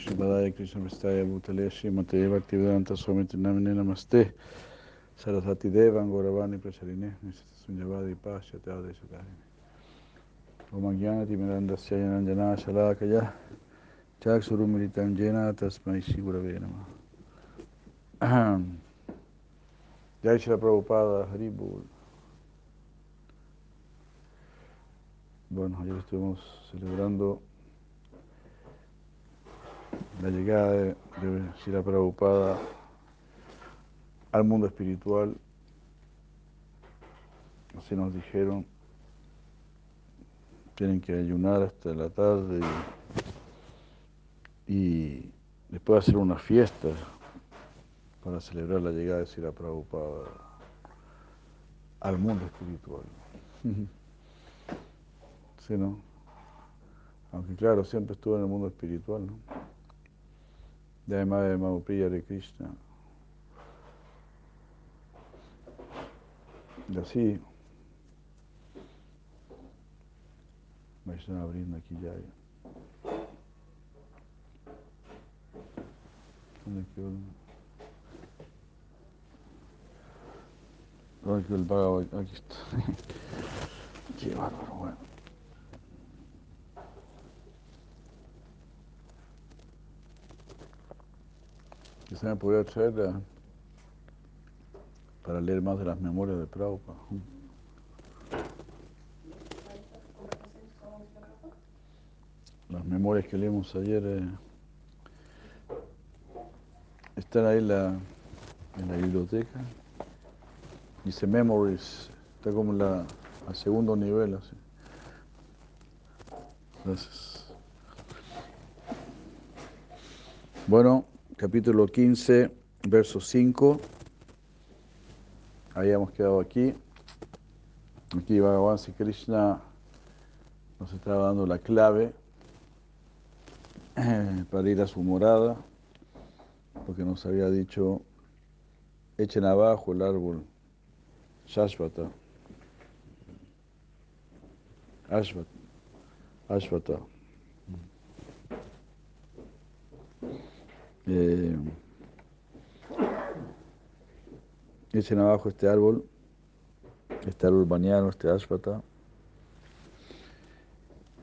Vishnu Padaya Krishna Vistaya Bhutale Srimate Bhaktivedanta Swami Namine Namaste. Sarasati Devan Gauravani Pracharine Sunyavadi Pasha Tade Sutahine Om Agyana Timiranda Syayananjana Shalakaya Chaksurumiritam Jena Tasmai Shigurave Namah Jai Shri Prabhupada Haribol Bueno, ayer estuvimos celebrando la llegada de, de Shira Prabhupada al mundo espiritual. Así nos dijeron, tienen que ayunar hasta la tarde y, después hacer una fiesta para celebrar la llegada de Shira Prabhupada al mundo espiritual. Sí, ¿no? Aunque claro, siempre estuvo en el mundo espiritual, ¿no? De además de Mahapriya de Krishna. Y así, me están abriendo aquí ya. ¿Dónde quedó? ¿Dónde quedó el Bhagavad? Aquí está. Qué bárbaro, bueno. Quizá me podría traer la, para leer más de las memorias de Prabhupada. Las memorias que leímos ayer eh, están ahí la, en la biblioteca. Dice Memories, está como la, al segundo nivel. Así. Gracias. Bueno, capítulo 15, verso 5. Habíamos quedado aquí. Aquí Bhagavan Sri Krishna nos estaba dando la clave para ir a su morada, porque nos había dicho, echen abajo el árbol Shashvata, Ashvata, Ashvata. Eh, echen abajo este árbol, este árbol bañano, este ashvata,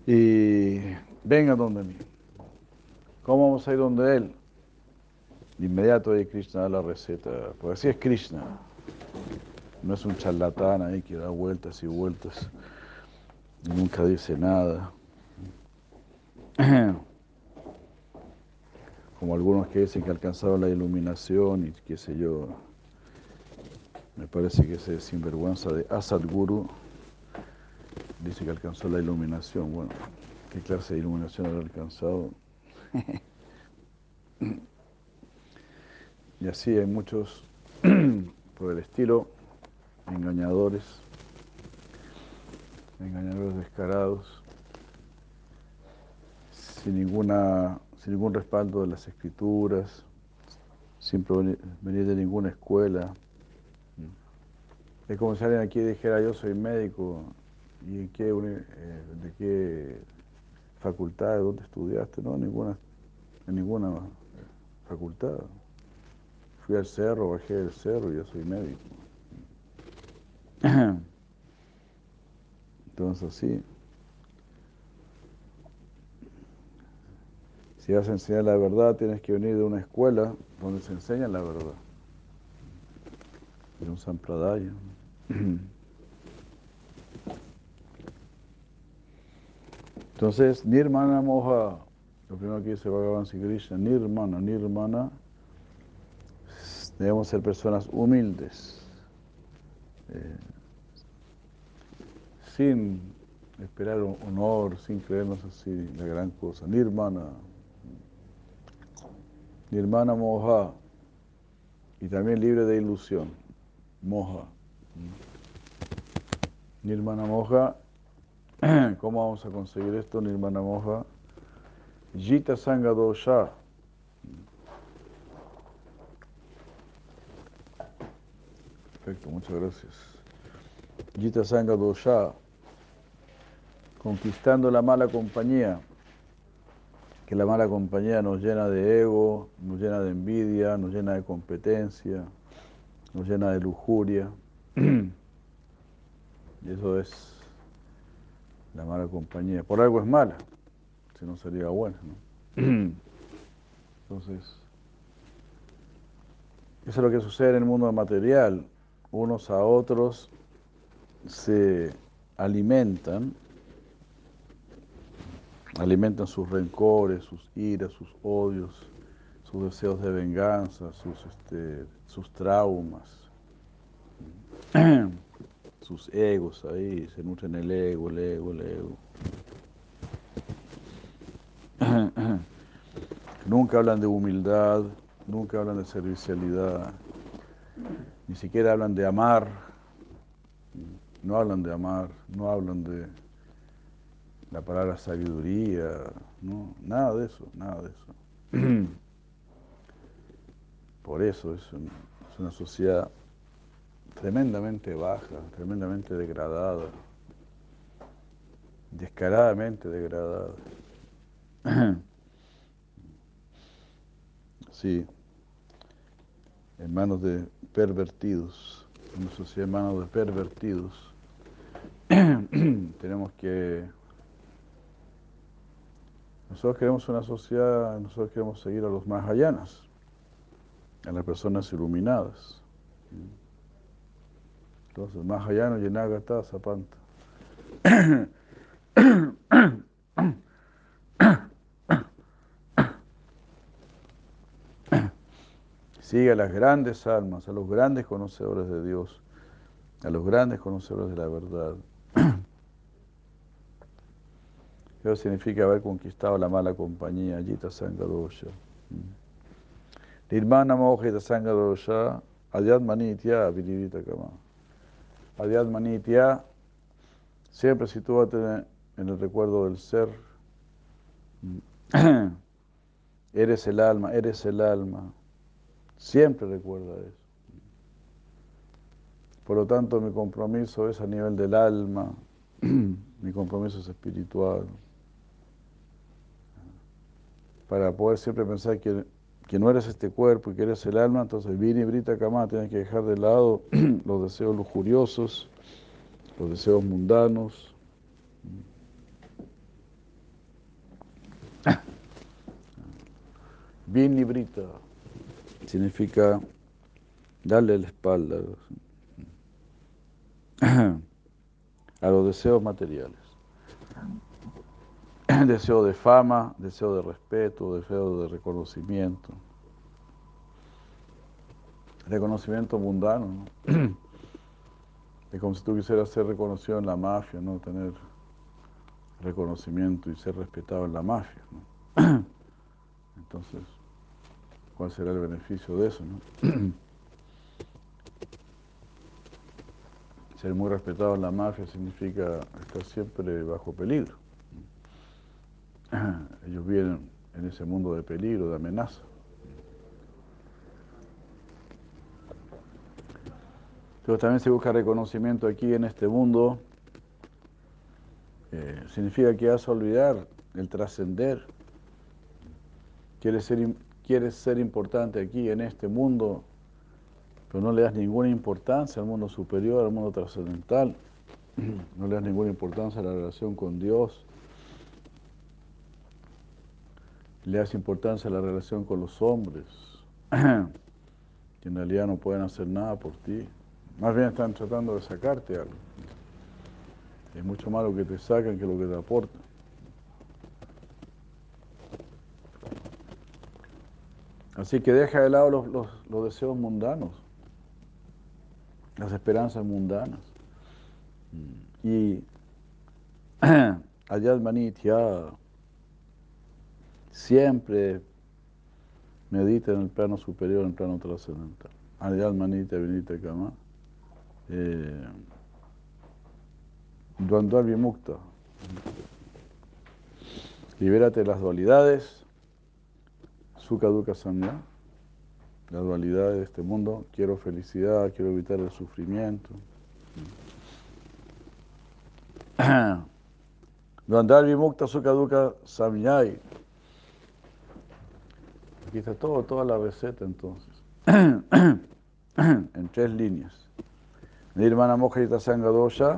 y vengan donde mí. ¿Cómo vamos a ir donde él? De inmediato ahí Krishna da la receta, porque así es Krishna. No es un charlatán ahí que da vueltas y vueltas nunca dice nada. Como algunos que dicen que alcanzaron la iluminación y qué sé yo. Me parece que ese sinvergüenza de Asad Guru dice que alcanzó la iluminación. Bueno, ¿qué clase de iluminación habrá alcanzado? y así hay muchos, por el estilo, engañadores, engañadores descarados, sin, ninguna, sin ningún respaldo de las escrituras, sin venir de ninguna escuela. Es como si alguien aquí dijera yo soy médico y en qué, eh, de qué facultad, dónde estudiaste, no, ninguna, en ninguna facultad. Fui al cerro, bajé del cerro yo soy médico. Entonces sí. Si vas a enseñar la verdad, tienes que venir de una escuela donde se enseña la verdad. De un sampradaya. Entonces, nirmana moja, lo primero que dice Bhagavan Sri Krishna, nirmana, nirmana, debemos ser personas humildes, eh, sin esperar honor, sin creernos así la gran cosa. Nirmana, nirmana moja, y también libre de ilusión, moja. Nirmana moja ¿Cómo vamos a conseguir esto, Nirmana Moja? Jita Sangha Dosha. Perfecto, muchas gracias. Jita Sangha Dosha. Conquistando la mala compañía. Que la mala compañía nos llena de ego, nos llena de envidia, nos llena de competencia, nos llena de lujuria. Y eso es la mala compañía. Por algo es mala, si no sería buena. Entonces, eso es lo que sucede en el mundo material. Unos a otros se alimentan, alimentan sus rencores, sus iras, sus odios, sus deseos de venganza, sus, este, sus traumas, sus egos ahí, se nutren el ego, el ego, el ego. Nunca hablan de humildad, nunca hablan de servicialidad, ni siquiera hablan de amar, no hablan de amar, no hablan de la palabra sabiduría, no, nada de eso, nada de eso. Por eso es, es una sociedad tremendamente baja, tremendamente degradada, descaradamente degradada. Sí, en manos de pervertidos, una sociedad en manos de pervertidos. Tenemos que... Nosotros queremos una sociedad, nosotros queremos seguir a los Mahayanas, a las personas iluminadas. Entonces, Mahayana Yenagata Zapanta. Sigue a las grandes almas, a los grandes conocedores de Dios, a los grandes conocedores de la verdad. Eso significa haber conquistado la mala compañía, Jita Sangadosha. Nirmana Mojita Sangadosha, Adyat Manitya, Viririta Kama. Adyat Manitya, siempre sitúate en el recuerdo del ser. Eres el alma, eres el alma. Siempre recuerda eso. Por lo tanto, mi compromiso es a nivel del alma, mi compromiso es espiritual. Para poder siempre pensar que, que, no eres este cuerpo y que eres el alma, entonces Vini Brita Kama tienes que dejar de lado los deseos lujuriosos, los deseos mundanos. Vini Brita significa darle la espalda a los deseos materiales. Deseo de fama, deseo de respeto, deseo de reconocimiento. Reconocimiento mundano, Es como si tú quisieras ser reconocido en la mafia, ¿no? Tener reconocimiento y ser respetado en la mafia, Entonces, ¿Cuál será el beneficio de eso? ¿no? Ser muy respetado en la mafia significa estar siempre bajo peligro. Ellos vienen en ese mundo de peligro, de amenaza. Pero también se busca reconocimiento aquí en este mundo. Eh, significa que vas a olvidar el trascender. Quieres ser quieres ser importante aquí en este mundo, pero no le das ninguna importancia al mundo superior, al mundo trascendental, no le das ninguna importancia a la relación con Dios, le das importancia a la relación con los hombres, que en realidad no pueden hacer nada por ti, más bien están tratando de sacarte algo. Es mucho más lo que te sacan que lo que te aportan. Así que deja de lado los, deseos mundanos, las esperanzas mundanas. Y Manitya siempre medita en el plano superior, en el plano trascendental. Ayad Manitya Vinita Kama. Eh, Dvandvar Vimukta. Libérate de las dualidades Sukha Dukkha la dualidad de este mundo. Quiero felicidad, quiero evitar el sufrimiento. Duandar Vimukta Sukha Dukkha Samyai. Aquí está todo, toda la receta entonces. en tres líneas. Nirvana Mojarita Sangha Dosha,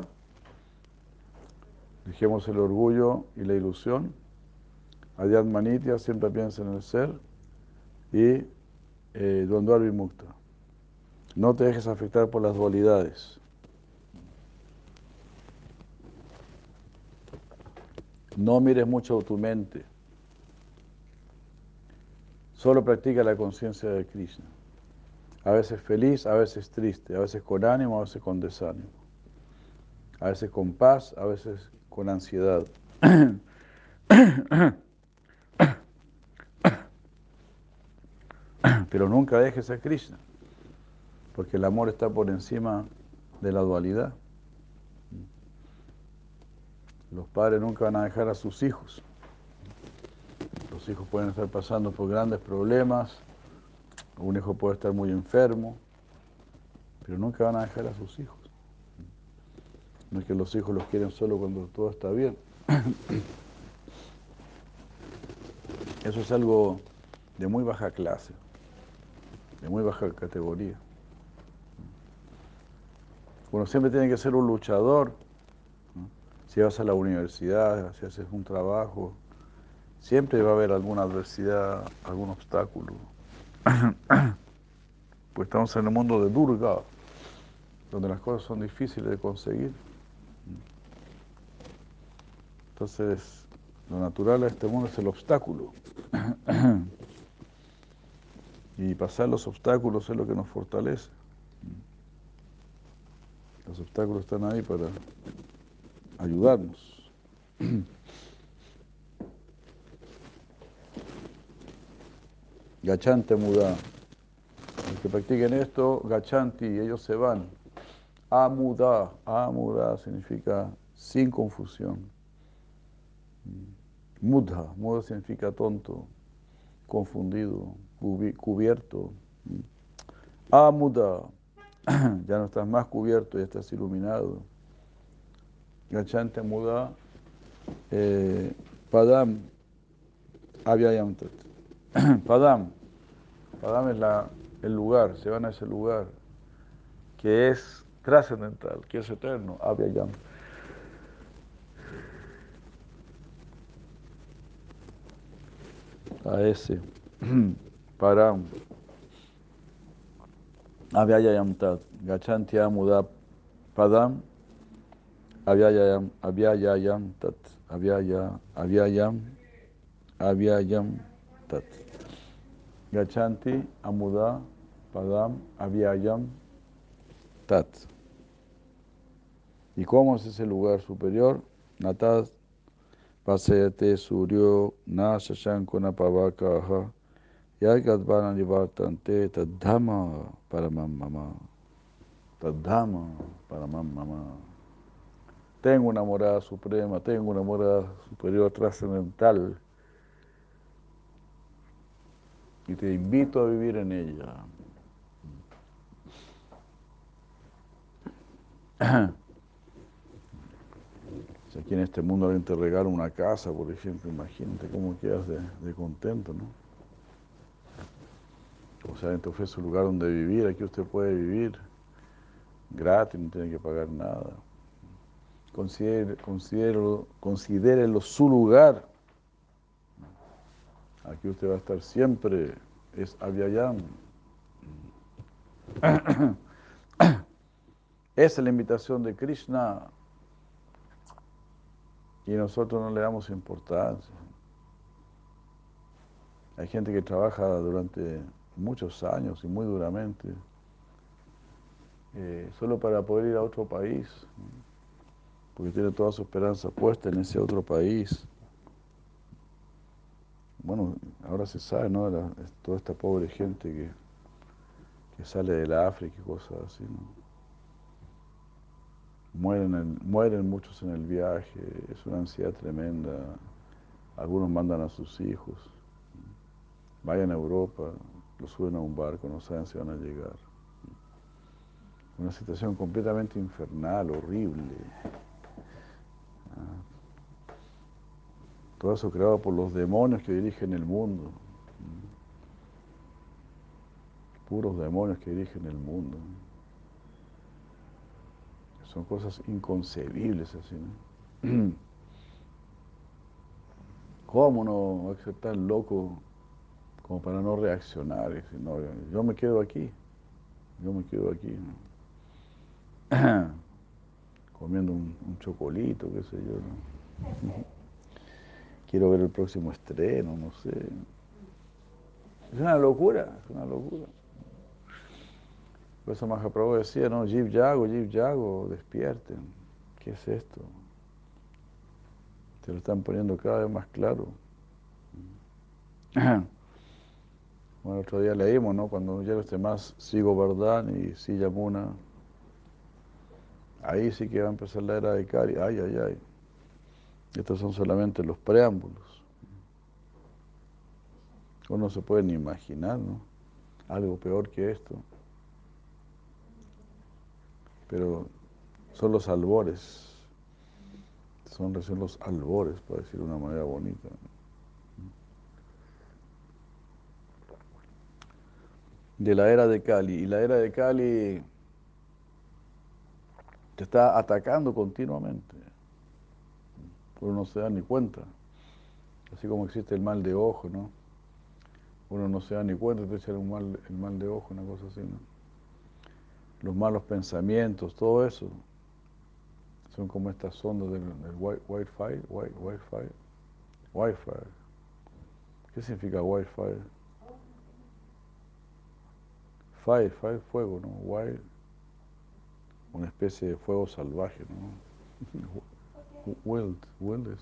dejemos el orgullo y la ilusión. Adhyatmanitya, siempre piensa en el ser. Y eh, Dondwar Vimukta. No te dejes afectar por las dualidades. No mires mucho tu mente. Solo practica la conciencia de Krishna. A veces feliz, a veces triste, a veces con ánimo, a veces con desánimo. A veces con paz, a veces con ansiedad. Pero nunca dejes a Krishna, porque el amor está por encima de la dualidad. Los padres nunca van a dejar a sus hijos. Hijos pueden estar pasando por grandes problemas, un hijo puede estar muy enfermo, pero nunca van a dejar a sus hijos. No es que los hijos los quieren solo cuando todo está bien. Eso es algo de muy baja clase, de muy baja categoría. Uno siempre tiene que ser un luchador. Si vas a la universidad, si haces un trabajo, Siempre va a haber alguna adversidad, algún obstáculo. Pues estamos en el mundo de Durga, donde las cosas son difíciles de conseguir. Entonces, lo natural a este mundo es el obstáculo. Y pasar los obstáculos es lo que nos fortalece. Los obstáculos están ahí para ayudarnos. Gachante muda. Los que practiquen esto, gachanti, ellos se van. Amuda, amuda significa sin confusión. Mudha, muda significa tonto, confundido, cubierto. Amuda, ya no estás más cubierto, ya estás iluminado. Gachante muda, eh, padam, avyayamtat. Padam. Padam es la, el lugar, se van a ese lugar que es trascendental, que es eterno, Abhyayam. A ese. Param. Avyayam tat. Gachanti amuda padam. Avyayam, avyayam tat. Avyayam, avyayam, avyayam tat. Gachanti, Amuda, Padam, Avyayam, Tat. ¿Y cómo es ese lugar superior? Natat, Pasayate, Suryo, Na Shashankuna Pavakaha, Yagadvana Nivartante, Tadhama, Paramam Mama. Tadhama, Paramam Mama. Tengo una morada suprema, tengo una morada superior trascendental y te invito a vivir en ella. Si aquí en este mundo alguien te regala una casa, por ejemplo, imagínate cómo quedas de, contento, ¿no? O sea, te ofrece un lugar donde vivir, aquí usted puede vivir gratis, no tiene que pagar nada. Considérelo su lugar Aquí usted va a estar siempre, es Avyayam. Esa es la invitación de Krishna y nosotros no le damos importancia. Hay gente que trabaja durante muchos años y muy duramente, eh, solo para poder ir a otro país, porque tiene toda su esperanza puesta en ese otro país bueno, ahora se sabe, ¿no? toda esta pobre gente que, que sale de la África y cosas así, ¿no? Mueren, mueren muchos en el viaje, es una ansiedad tremenda. Algunos mandan a sus hijos, vayan a Europa, los suben a un barco, no saben si van a llegar. Una situación completamente infernal, horrible. Todo eso creado por los demonios que dirigen el mundo. puros demonios que dirigen el mundo. Son cosas inconcebibles así, ¿no? ¿Cómo no va a ser tan loco como para no reaccionar? Y decir, no, yo me quedo aquí, yo me quedo aquí. Comiendo un, chocolito, qué sé yo. Quiero ver el próximo estreno, no sé. Es una locura, es una locura. Por eso Mahaprabhu decía, no, Jiv Yago, Jiv Yago, despierten. ¿Qué es esto? Se lo están poniendo cada vez más claro. Bueno, otro día leímos, ¿no? Cuando ya los más sigo verdad y si Yamuna, ahí sí que va a empezar la era de Kari. Ay, ay, ay. Estos son solamente los preámbulos. Uno se puede ni imaginar, ¿no? Algo peor que esto. Pero son los albores son recién los albores, para decir de una manera bonita. De la era de Cali. Y la era de Cali te está atacando continuamente. Uno no se da ni cuenta. Así como existe el mal de ojo, ¿no? Uno no se da ni cuenta de echar un mal, el mal de ojo, una cosa así, ¿no? Los malos pensamientos, todo eso son como estas ondas del, Wi-Fi, Wi-Fi, Wi-Fi. ¿Qué significa Wi-Fi? Fire, fire, fuego, ¿no? Wild, una especie de fuego salvaje, ¿no? Wild, wild es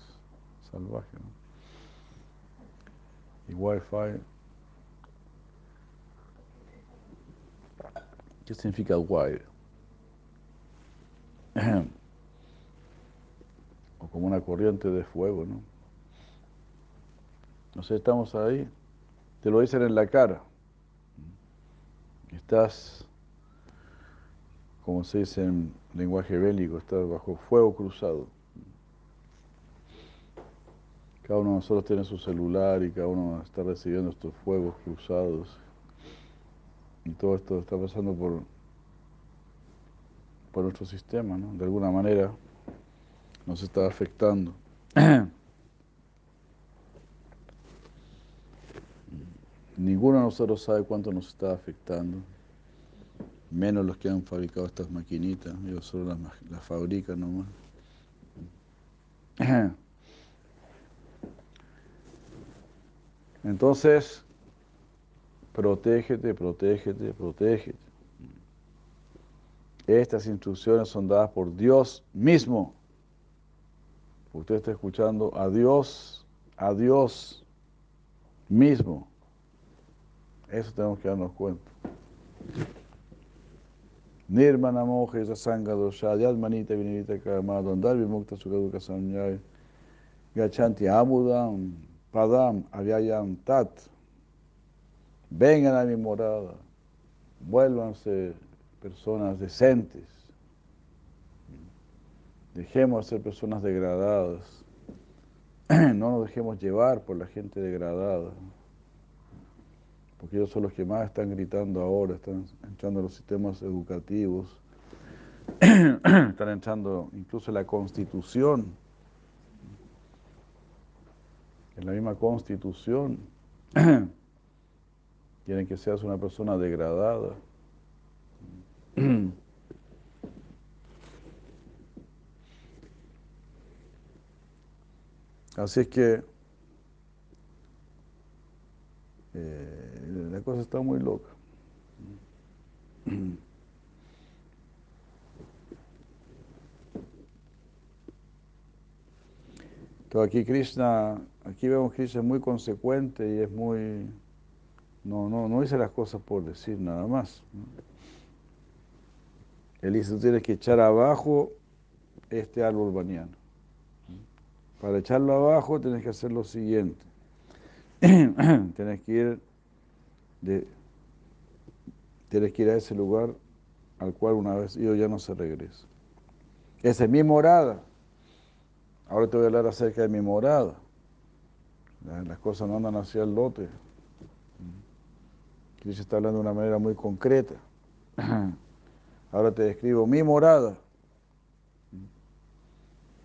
salvaje, ¿no? Y Wi-Fi, ¿qué significa wild? o como una corriente de fuego, ¿no? No sé, estamos ahí, te lo dicen en la cara. Estás, como se dice en lenguaje bélico, estás bajo fuego cruzado. Cada uno de nosotros tiene su celular y cada uno está recibiendo estos fuegos cruzados. Y todo esto está pasando por, por nuestro sistema, ¿no? De alguna manera nos está afectando. Ninguno de nosotros sabe cuánto nos está afectando, menos los que han fabricado estas maquinitas, ellos solo las, las fabrican nomás. Entonces, protégete, protégete, protégete. Estas instrucciones son dadas por Dios mismo. Usted está escuchando a Dios, a Dios mismo. Eso tenemos que darnos cuenta. Nirmana moja esa sanga dosha, yadmanita vinivita kama, dondar vimukta sukaduka samyay, gachanti amudam, padam, avyayam tat. Vengan a mi morada, vuélvanse personas decentes Dejemos de ser personas degradadas. No nos dejemos llevar por la gente degradada. Porque ellos son los que más están gritando ahora, están entrando los sistemas educativos, están entrando incluso la constitución. En la misma constitución quieren que seas una persona degradada. Así es que eh, la cosa está muy loca. Todo aquí Krishna, aquí vemos que Krishna es muy consecuente y es muy, no, no, no dice las cosas por decir nada más. Él dice, tú tienes que echar abajo este árbol baniano. Para echarlo abajo tienes que hacer lo siguiente. tienes que ir de, tienes que ir a ese lugar al cual una vez ido ya no se regresa. Esa es mi morada. Ahora te voy a hablar acerca de mi morada. Las cosas no andan hacia el lote. Krishna está hablando de una manera muy concreta. Ahora te describo mi morada.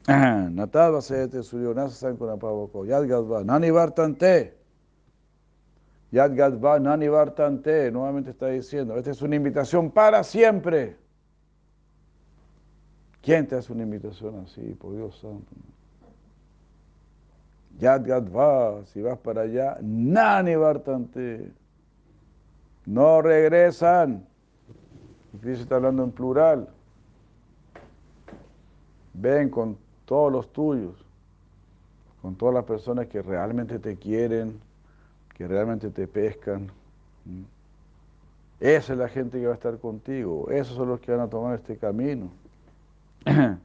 Natadva Sete Suryo Nasa Sankuna Pavako Yad Gadva Nani Vartante Yad Gadva Nani Vartante Nuevamente está diciendo, esta es una invitación para siempre. ¿Quién te hace una invitación así? Por Dios santo. Yad si vas para allá, Nani Vartante. No regresan. Cristo está hablando en plural. Ven con todos los tuyos, con todas las personas que realmente te quieren, que realmente te pescan. Esa es la gente que va a estar contigo, esos son los que van a tomar este camino.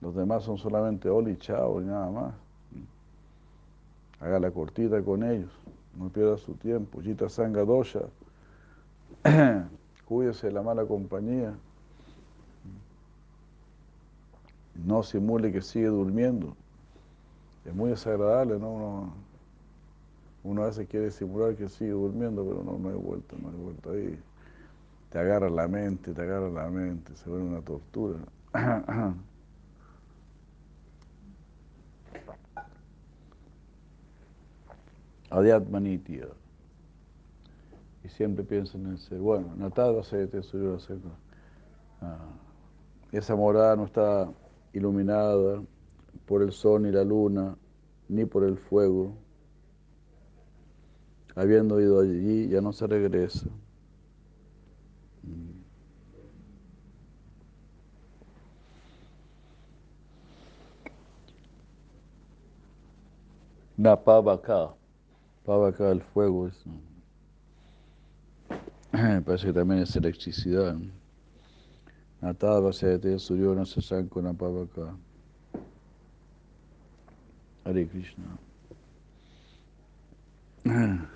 Los demás son solamente oli, chao y nada más. Haga la cortita con ellos, no pierda su tiempo. Jita Sanga Dosha, cuídese de la mala compañía. no simule que sigue durmiendo. Es muy desagradable, ¿no? Uno, uno a veces quiere simular que sigue durmiendo, pero no, no hay vuelta, no hay vuelta ahí. Te agarra la mente, te agarra la mente, se vuelve una tortura. Adhyatmanitya. Y siempre piensan en ser, bueno, Natada se te subió a Esa morada no está iluminada por el sol y la luna, ni por el fuego. Habiendo ido allí, ya no se regresa. Na pavaka, pavaka el fuego, es, parece que también es electricidad. Natava Sete Suryona Sasankuna Pavaka. Hare Krishna.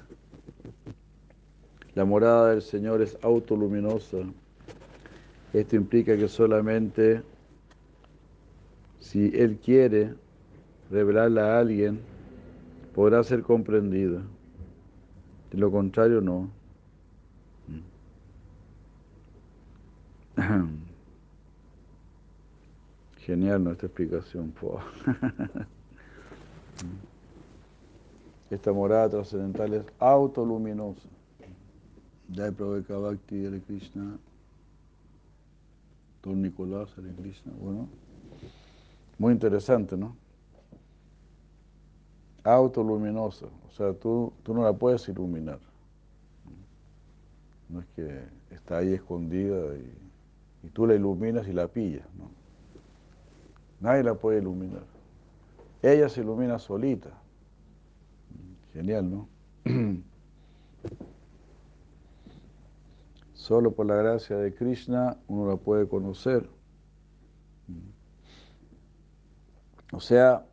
La morada del Señor es autoluminosa. Esto implica que solamente si Él quiere revelarla a alguien, podrá ser comprendida. De lo contrario, no. Genial nuestra explicación. Esta morada trascendental es autoluminosa. Jai Prabhupada Bhakti Hare Krishna. Don Nicolás Hare Krishna. Bueno, muy interesante, ¿no? Autoluminosa. O sea, tú, tú no la puedes iluminar. No es que está ahí escondida y, y tú la iluminas y la pillas. Nadie la puede iluminar. Ella se ilumina solita. Genial, ¿no? Solo por la gracia de Krishna uno la puede conocer. O sea,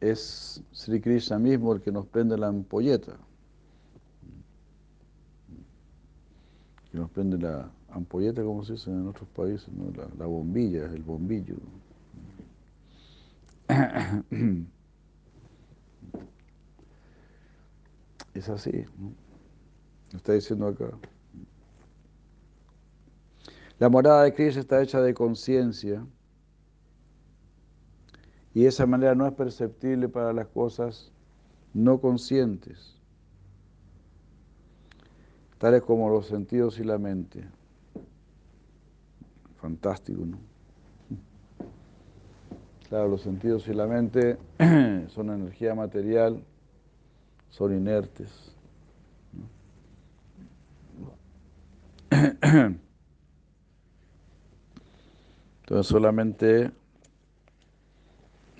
es Sri Krishna mismo el que nos prende la ampolleta. Que nos prende la ampolleta, como se dice en otros países, ¿no? la, la bombilla, el bombillo. Es así, ¿no? Lo está diciendo acá. La morada de Cristo está hecha de conciencia y esa manera no es perceptible para las cosas no conscientes, tales como los sentidos y la mente. Fantástico, ¿no? Claro, los sentidos y la mente son energía material, son inertes. Entonces solamente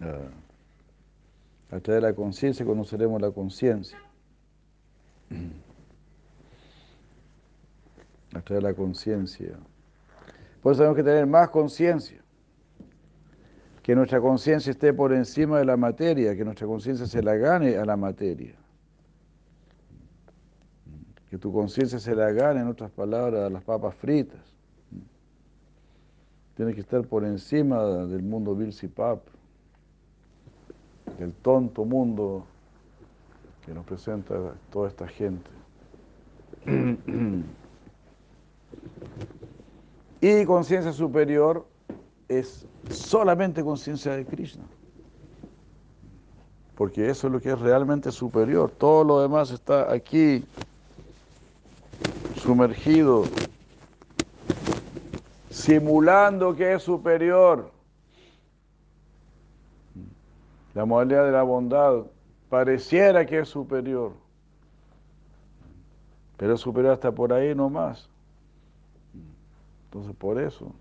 a través de la conciencia conoceremos la conciencia. A través de la conciencia. Por eso tenemos que tener más conciencia que nuestra conciencia esté por encima de la materia, que nuestra conciencia se la gane a la materia. Que tu conciencia se la gane, en otras palabras, a las papas fritas. Tienes que estar por encima del mundo Pap, del tonto mundo que nos presenta toda esta gente. y conciencia superior es solamente conciencia de Krishna. Porque eso es lo que es realmente superior. Todo lo demás está aquí, sumergido, simulando que es superior. La modalidad de la bondad pareciera que es superior, pero es superior hasta por ahí nomás. Entonces por eso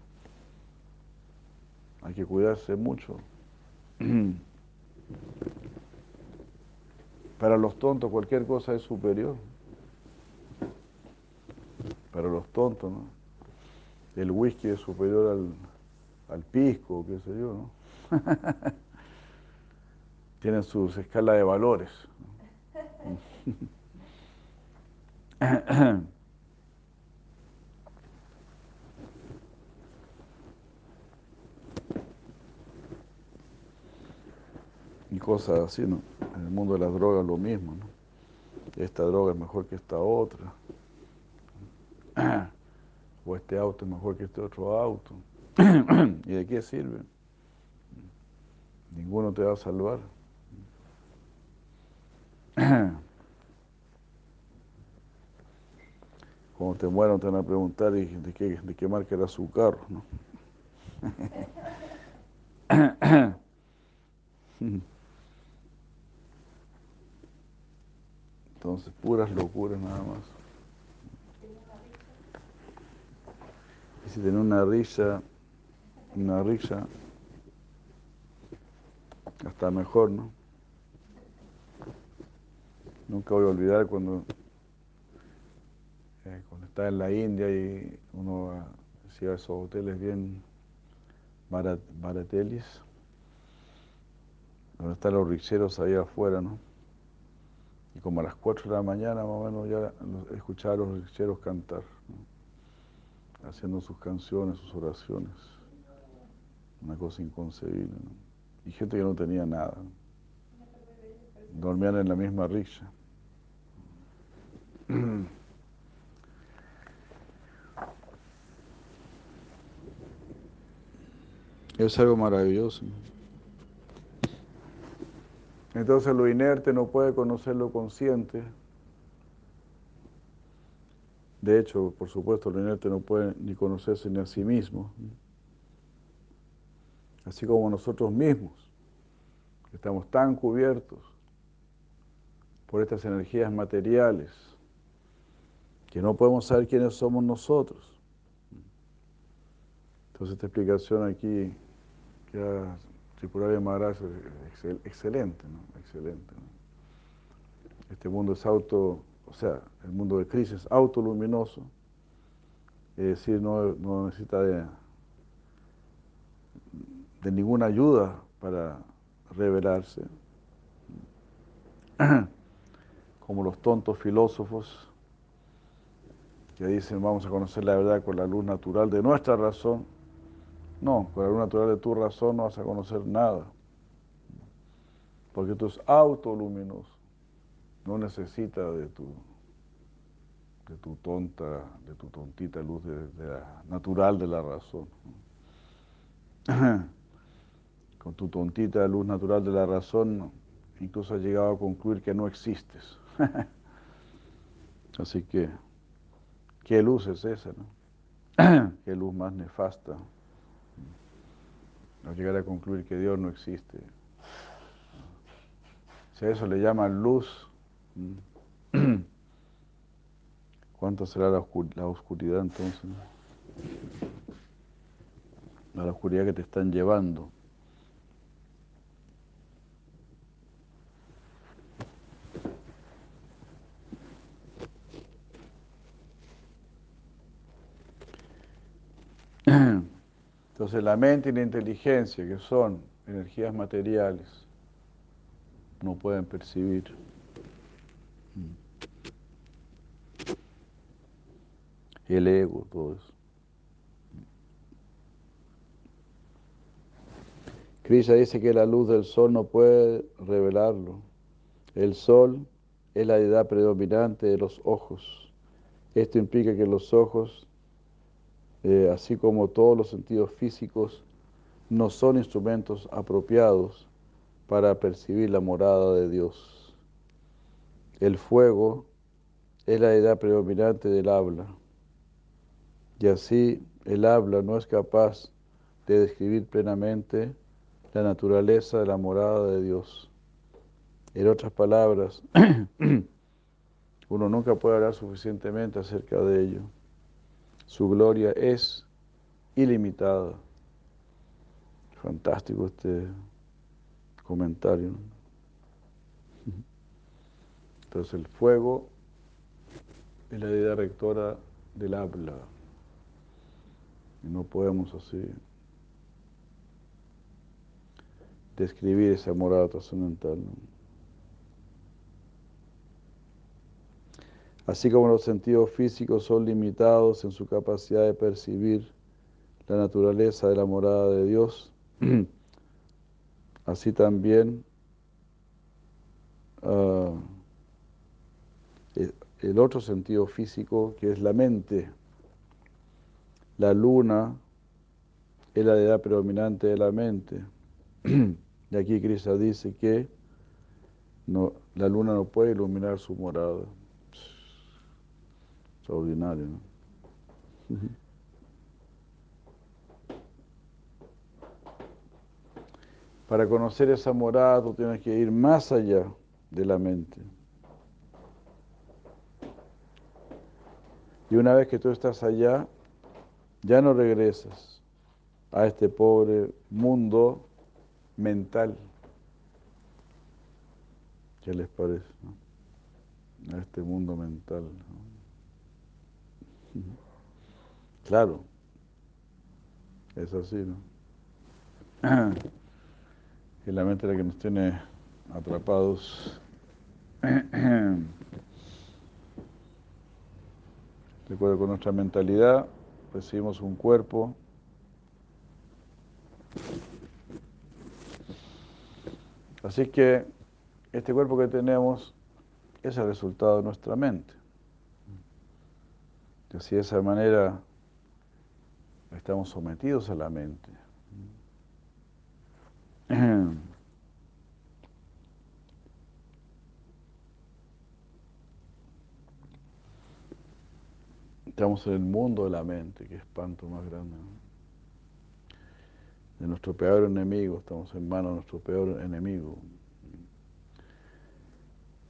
hay que cuidarse mucho. Para los tontos cualquier cosa es superior. Para los tontos, ¿no? El whisky es superior al, al pisco, qué sé yo, ¿no? Tienen sus escalas de valores. y cosas así, ¿no? En el mundo de las drogas lo mismo, ¿no? Esta droga es mejor que esta otra. O este auto es mejor que este otro auto. ¿Y de qué sirve? Ninguno te va a salvar. Cuando te mueran te van a preguntar de qué, de qué marca era su carro, ¿no? Entonces, puras locuras nada más. Y si tiene una risa, una risa, hasta mejor, ¿no? Nunca voy a olvidar cuando, eh, cuando estaba en la India y uno hacía esos hoteles bien baratelis, donde están los richeros ahí afuera, ¿no? Y como a las 4 de la mañana más o menos ya escuchaba a los richeros cantar, haciendo sus canciones, sus oraciones. Una cosa inconcebible. Y gente que no tenía nada. Dormían en la misma richa. Es algo maravilloso. Entonces lo inerte no puede conocer lo consciente. De hecho, por supuesto, lo inerte no puede ni conocerse ni a sí mismo. Así como nosotros mismos, estamos tan cubiertos por estas energías materiales que no podemos saber quiénes somos nosotros. Entonces esta explicación aquí queda Tripurari Maharaj es excelente, ¿no? Excelente. Este mundo es auto, o sea, el mundo de crisis es autoluminoso, es decir, no, no necesita de ninguna ayuda para revelarse. Como los tontos filósofos que dicen vamos a conocer la verdad con la luz natural de nuestra razón, no, con la luz natural de tu razón no vas a conocer nada. Porque tú es autoluminoso. No necesita de tu, de tu tonta, de tu tontita luz natural de la razón. Con tu tontita luz natural de la razón, incluso has llegado a concluir que no existes. Así que, ¿qué luz es esa? No? ¿Qué luz más nefasta? no llegar a concluir que Dios no existe. Si a eso le llaman luz, ¿cuánto será la, oscuridad entonces? La oscuridad que te están llevando. Entonces la mente y la inteligencia, que son energías materiales, no pueden percibir. El ego, todo eso. Krishna dice que la luz del sol no puede revelarlo. El sol es la edad predominante de los ojos Esto implica que los ojos, eh, así como todos los sentidos físicos, no son instrumentos apropiados para percibir la morada de Dios. El fuego es la idea predominante del habla, y así el habla no es capaz de describir plenamente la naturaleza de la morada de Dios. En otras palabras, uno nunca puede hablar suficientemente acerca de ello. Su gloria es ilimitada. Fantástico este comentario. Entonces el fuego es la idea rectora del habla. Y no podemos así describir esa morada trascendental. Así como los sentidos físicos son limitados en su capacidad de percibir la naturaleza de la morada de Dios, así también uh, el otro sentido físico, que es la mente, la luna es la edad predominante de la mente. Y aquí Krishna dice que la luna no puede iluminar su morada. Extraordinario. Para conocer esa morada tú tienes que ir más allá de la mente. Y una vez que tú estás allá, ya no regresas a este pobre mundo mental. ¿Qué les parece? A este mundo mental. Claro, es así, ¿no? Que la mente es la que nos tiene atrapados. De acuerdo con nuestra mentalidad, recibimos un cuerpo Así que este cuerpo que tenemos es el resultado de nuestra mente. Así de esa manera estamos sometidos a la mente. Estamos en el mundo de la mente, que espanto más grande. De nuestro peor enemigo, estamos en manos de nuestro peor enemigo.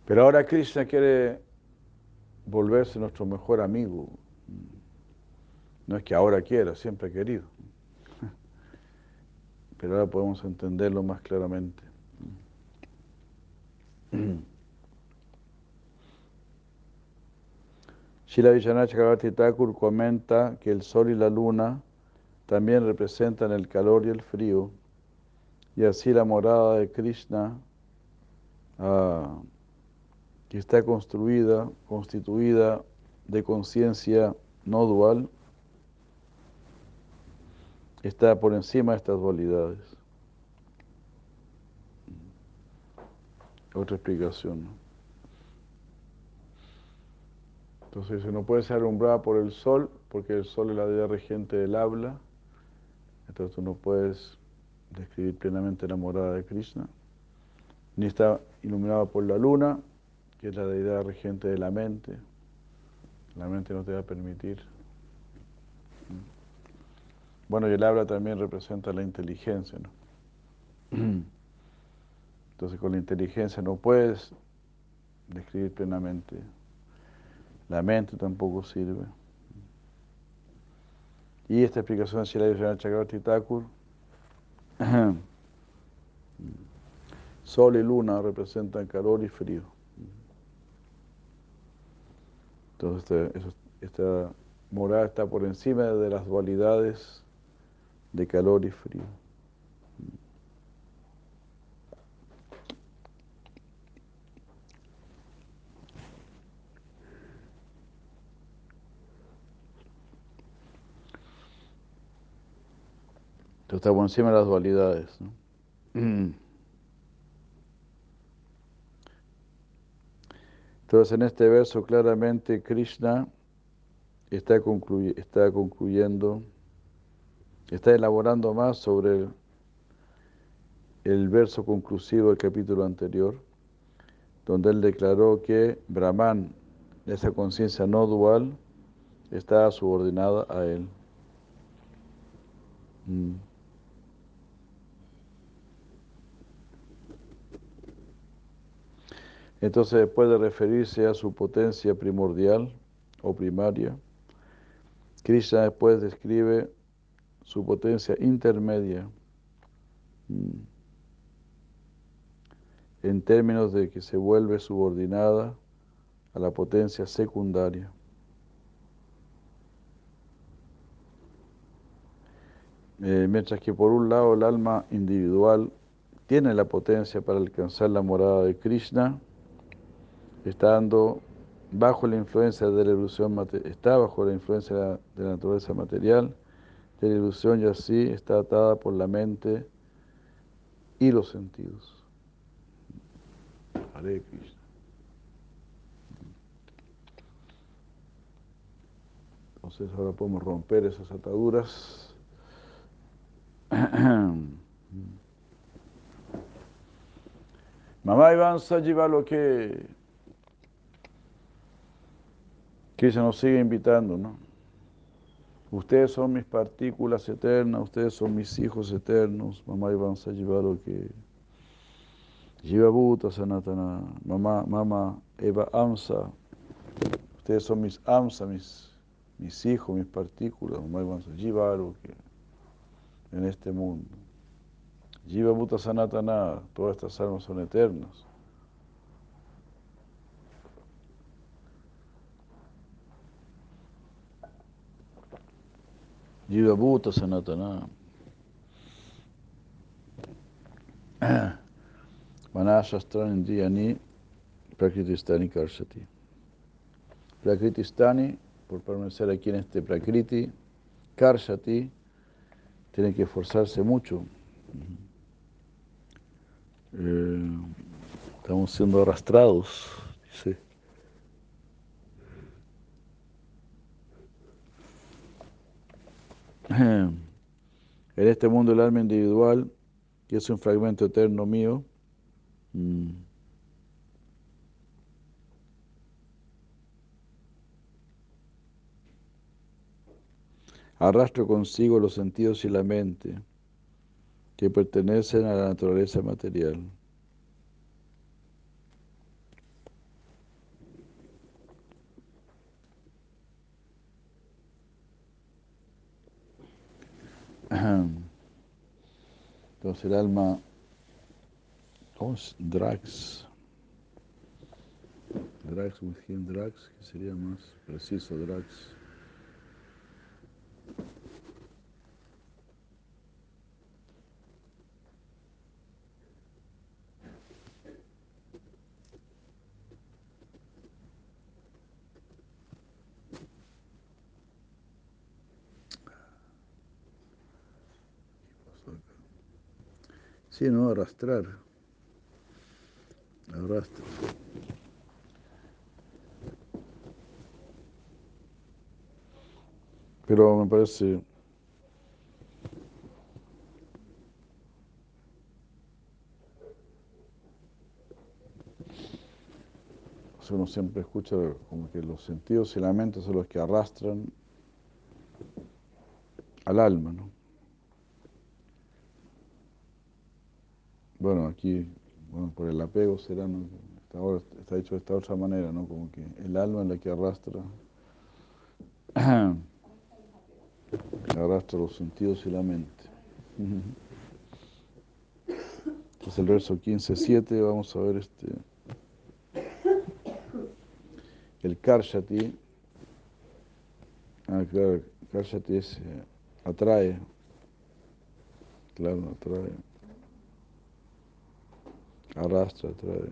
Pero ahora Krishna quiere volverse nuestro mejor amigo. No es que ahora quiera, siempre ha querido. Pero ahora podemos entenderlo más claramente. Shila Chakravarti Thakur comenta que el sol y la luna también representan el calor y el frío, y así la morada de Krishna, ah, que está construida, constituida de conciencia no dual, está por encima de estas dualidades. Otra explicación. ¿no? Entonces no puede ser alumbrada por el sol, porque el sol es la idea regente del habla. Entonces tú no puedes describir plenamente la morada de Krishna. Ni está iluminada por la luna, que es la deidad regente de la mente. La mente no te va a permitir. Bueno, y el habla también representa la inteligencia, ¿no? Entonces con la inteligencia no puedes describir plenamente la mente tampoco sirve. Y esta explicación de Shila Chakravarti Thakur, sol y luna representan calor y frío. Entonces esta, esta morada está por encima de las dualidades de calor y frío. Entonces está por encima de las dualidades. Entonces en este verso claramente Krishna está, está concluyendo, está elaborando más sobre el, verso conclusivo del capítulo anterior, donde él declaró que Brahman, esa conciencia no dual, está subordinada a él. Mm. Entonces, después de referirse a su potencia primordial o primaria, Krishna después describe su potencia intermedia mm, en términos de que se vuelve subordinada a la potencia secundaria. Eh, mientras que por un lado el alma individual tiene la potencia para alcanzar la morada de Krishna, estando bajo la influencia de la ilusión está bajo la influencia de la, naturaleza material, de la ilusión y así está atada por la mente y los sentidos. Hare Krishna. Entonces ahora podemos romper esas ataduras. Mamá Iván Sajiva lo que se nos sigue invitando, ¿no? Ustedes son mis partículas eternas, ustedes son mis hijos eternos. Mamá Iván lo que Jiva Bhuta Sanatana, mamá, mamá Eva Amsa. Ustedes son mis Amsa, mis, mis hijos, mis partículas. Mamá Iván que en este mundo. Jiva Bhuta Sanatana, todas estas almas son eternas. Jiva Bhuta Sanatana. Manashastrani Diyani Prakritistani Karshati. Prakritistani, por permanecer aquí en este Prakriti, Karshati, tiene que esforzarse mucho. Eh, estamos siendo arrastrados, dice. En este mundo el alma individual, que es un fragmento eterno mío, mm, arrastro consigo los sentidos y la mente que pertenecen a la naturaleza material. Entonces el alma, ¿cómo es? Drax. Drax, Drax, que sería más preciso, Drax. Sí, no, arrastrar. Arrastra. Pero me parece uno siempre escucha como que los sentidos y la mente son los que arrastran al alma, ¿no? Bueno, aquí, bueno, por el apego será, ¿no? Está, hecho de esta otra manera, ¿no? Como que el alma es la que arrastra, arrastra los sentidos y la mente. Entonces el verso 15.7, vamos a ver este, el Karshati, ah, claro, Karshati es, eh, atrae, claro, atrae arrastra, trae.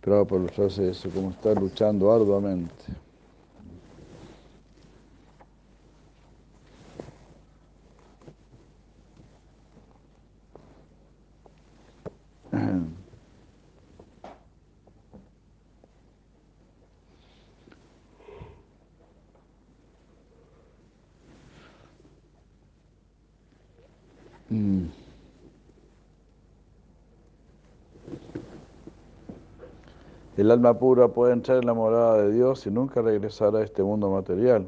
Pero por hace eso, como está luchando arduamente. Mm. El alma pura puede entrar en la morada de Dios y nunca regresar a este mundo material.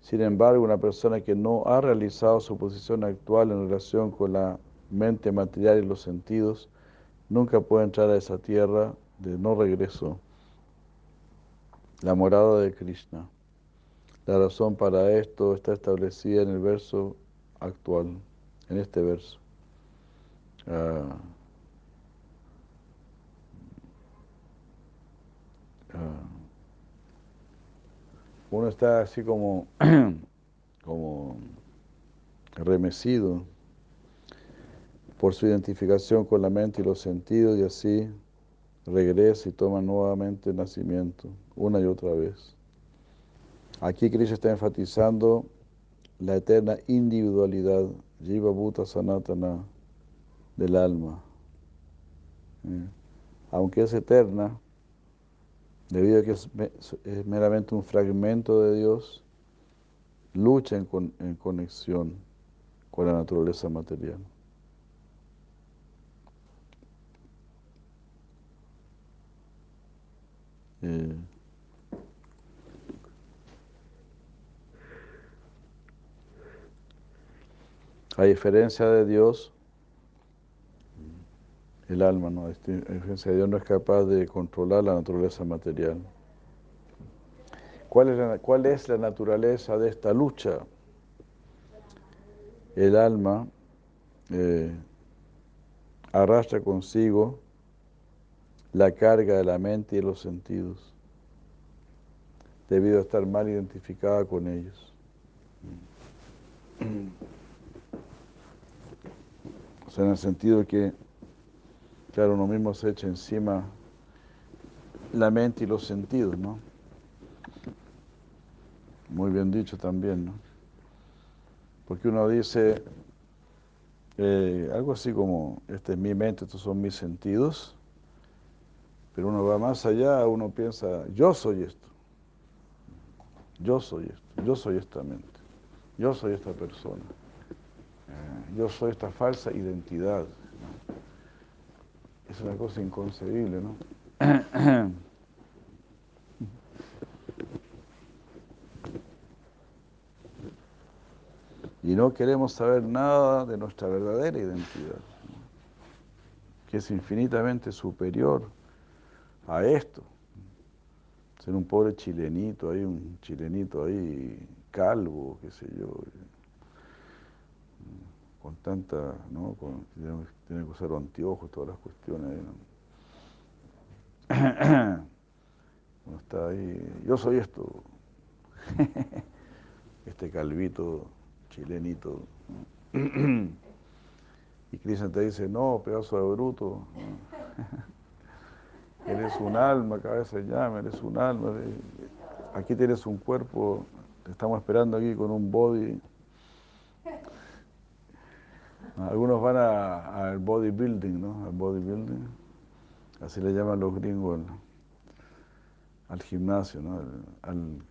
Sin embargo, una persona que no ha realizado su posición actual en relación con la mente material y los sentidos, nunca puede entrar a esa tierra de no regreso, la morada de Krishna. La razón para esto está establecida en el verso actual, en este verso. Ah, uno está así como, como remecido por su identificación con la mente y los sentidos y así regresa y toma nuevamente el nacimiento, una y otra vez. Aquí Krishna está enfatizando la eterna individualidad, Jiva Bhuta Sanatana, del alma. Eh, aunque es eterna, debido a que es, meramente un fragmento de Dios, lucha en conexión con la naturaleza material. Eh, a diferencia de Dios, el alma, ¿no? Este, Dios no es capaz de controlar la naturaleza material. ¿Cuál es la, naturaleza de esta lucha? El alma eh, arrastra consigo la carga de la mente y de los sentidos, debido a estar mal identificada con ellos. O sea, en el sentido que, claro, uno mismo se echa encima la mente y los sentidos, ¿no? Muy bien dicho también, ¿no? Porque uno dice eh, algo así como, esta es mi mente, estos son mis sentidos, pero uno va más allá, uno piensa, yo soy esto, yo soy esto, yo soy esta mente, yo soy esta persona, eh, yo soy esta falsa identidad. Es una cosa inconcebible, ¿no? Y no queremos saber nada de nuestra verdadera identidad, que es infinitamente superior a esto. Ser un pobre chilenito ahí, un chilenito ahí calvo, qué sé yo, con tanta, ¿no? Con, tiene, que usar anteojos, todas las cuestiones. ¿no? está ahí, yo soy esto, este calvito chilenito. Y Cristian te dice, no, pedazo de bruto. Eres un alma, cabeza de llama, eres un alma. Aquí tienes un cuerpo, te estamos esperando aquí con un body. Algunos van al bodybuilding, ¿no? Al bodybuilding, así le llaman los gringos al, gimnasio, ¿no? Al,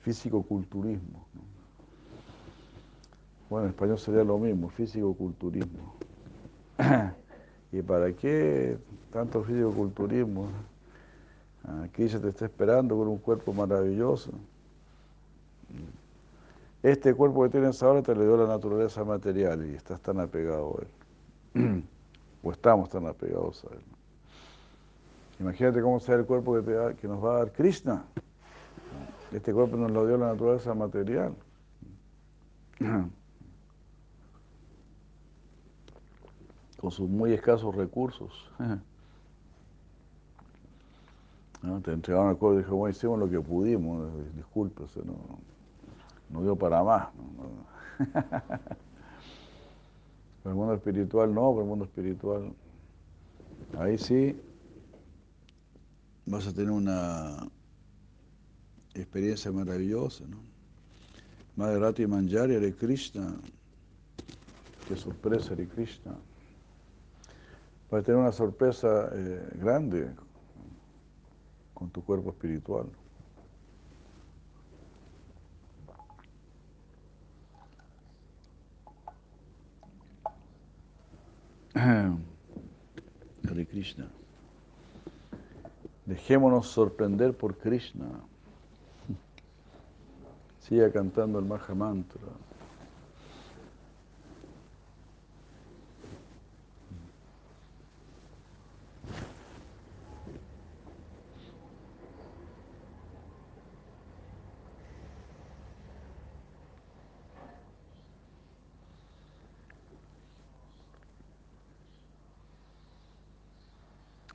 físico-culturismo. Bueno, en español sería lo mismo, físico-culturismo. ¿Y para qué tanto físico-culturismo? Aquí se te está esperando con un cuerpo maravilloso. Este cuerpo que tienes ahora te le dio la naturaleza material y estás tan apegado a él. o estamos tan apegados a él. Imagínate cómo será el cuerpo que, que nos va a dar Krishna. Este cuerpo nos lo dio la naturaleza material. con sus muy escasos recursos. Te entregaron el cuerpo y dijo, bueno, hicimos lo que pudimos, discúlpese, no, no dio para más. Pero el mundo espiritual no, pero el mundo espiritual, ahí sí vas a tener una experiencia maravillosa, ¿no? Madre Rati Manjari de Krishna, qué sorpresa de Krishna. Vas a tener una sorpresa eh, grande con tu cuerpo espiritual. Hare Krishna. Dejémonos sorprender por Krishna. Siga cantando el Maha Mantra.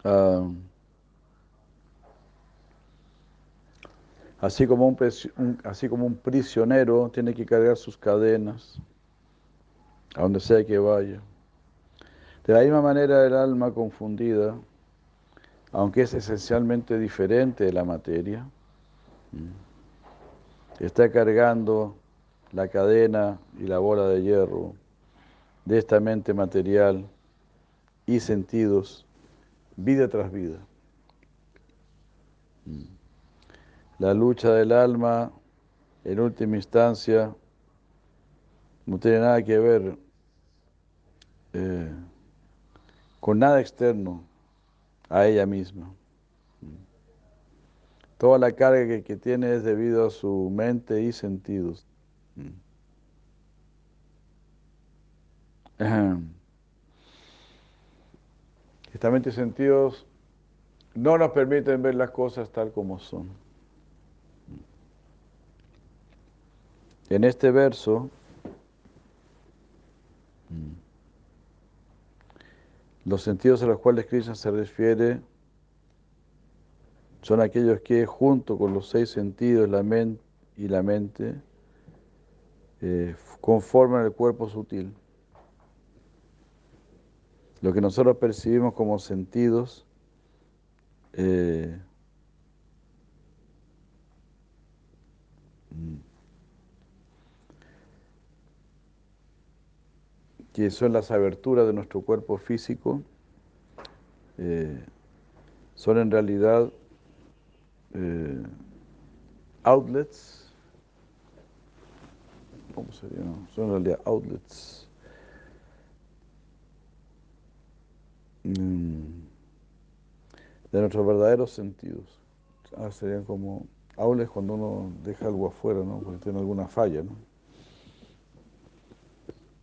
Ah, así, como un, así como un prisionero tiene que cargar sus cadenas a donde sea que vaya. De la misma manera el alma confundida, aunque es esencialmente diferente de la materia, está cargando la cadena y la bola de hierro de esta mente material y sentidos vida tras vida. La lucha del alma, en última instancia, no tiene nada que ver eh, con nada externo a ella misma. Toda la carga que, tiene es debido a su mente y sentidos. Esta y sentidos no nos permiten ver las cosas tal como son. En este verso, los sentidos a los cuales Krishna se refiere son aquellos que junto con los seis sentidos la mente y la mente eh, conforman el cuerpo sutil. Lo que nosotros percibimos como sentidos eh, que son las aberturas de nuestro cuerpo físico, eh, son en realidad eh, outlets, ¿cómo sería? Son en realidad outlets de nuestros verdaderos sentidos. Ah, serían como aules cuando uno deja algo afuera, ¿no? Porque tiene alguna falla, ¿no?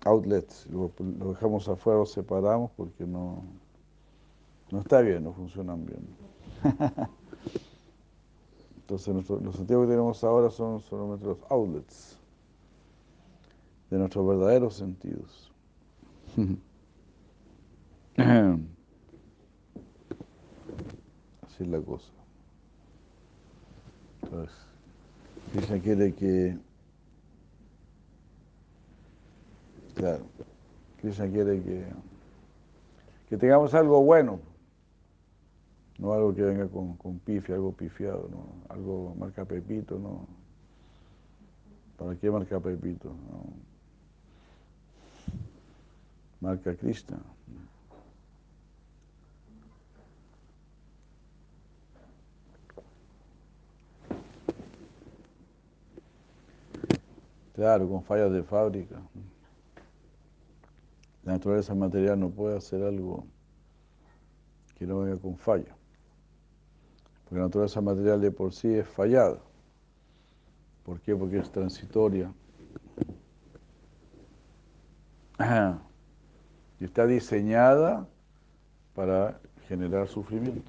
Outlets, lo, dejamos afuera, lo separamos porque no, no está bien, no funcionan bien. Entonces los sentidos que tenemos ahora son solamente los outlets de nuestros verdaderos sentidos. Es la cosa. Entonces, Krishna quiere que, claro, Krishna quiere que, que tengamos algo bueno, no algo que venga con, con pifia, algo pifiado, ¿no? algo marca Pepito, ¿no? ¿Para qué marca Pepito? Marca Krishna. Claro, con fallas de fábrica. La naturaleza material no puede hacer algo que no venga con falla. Porque la naturaleza material de por sí es fallada. ¿Por qué? Porque es transitoria. Y está diseñada para generar sufrimiento.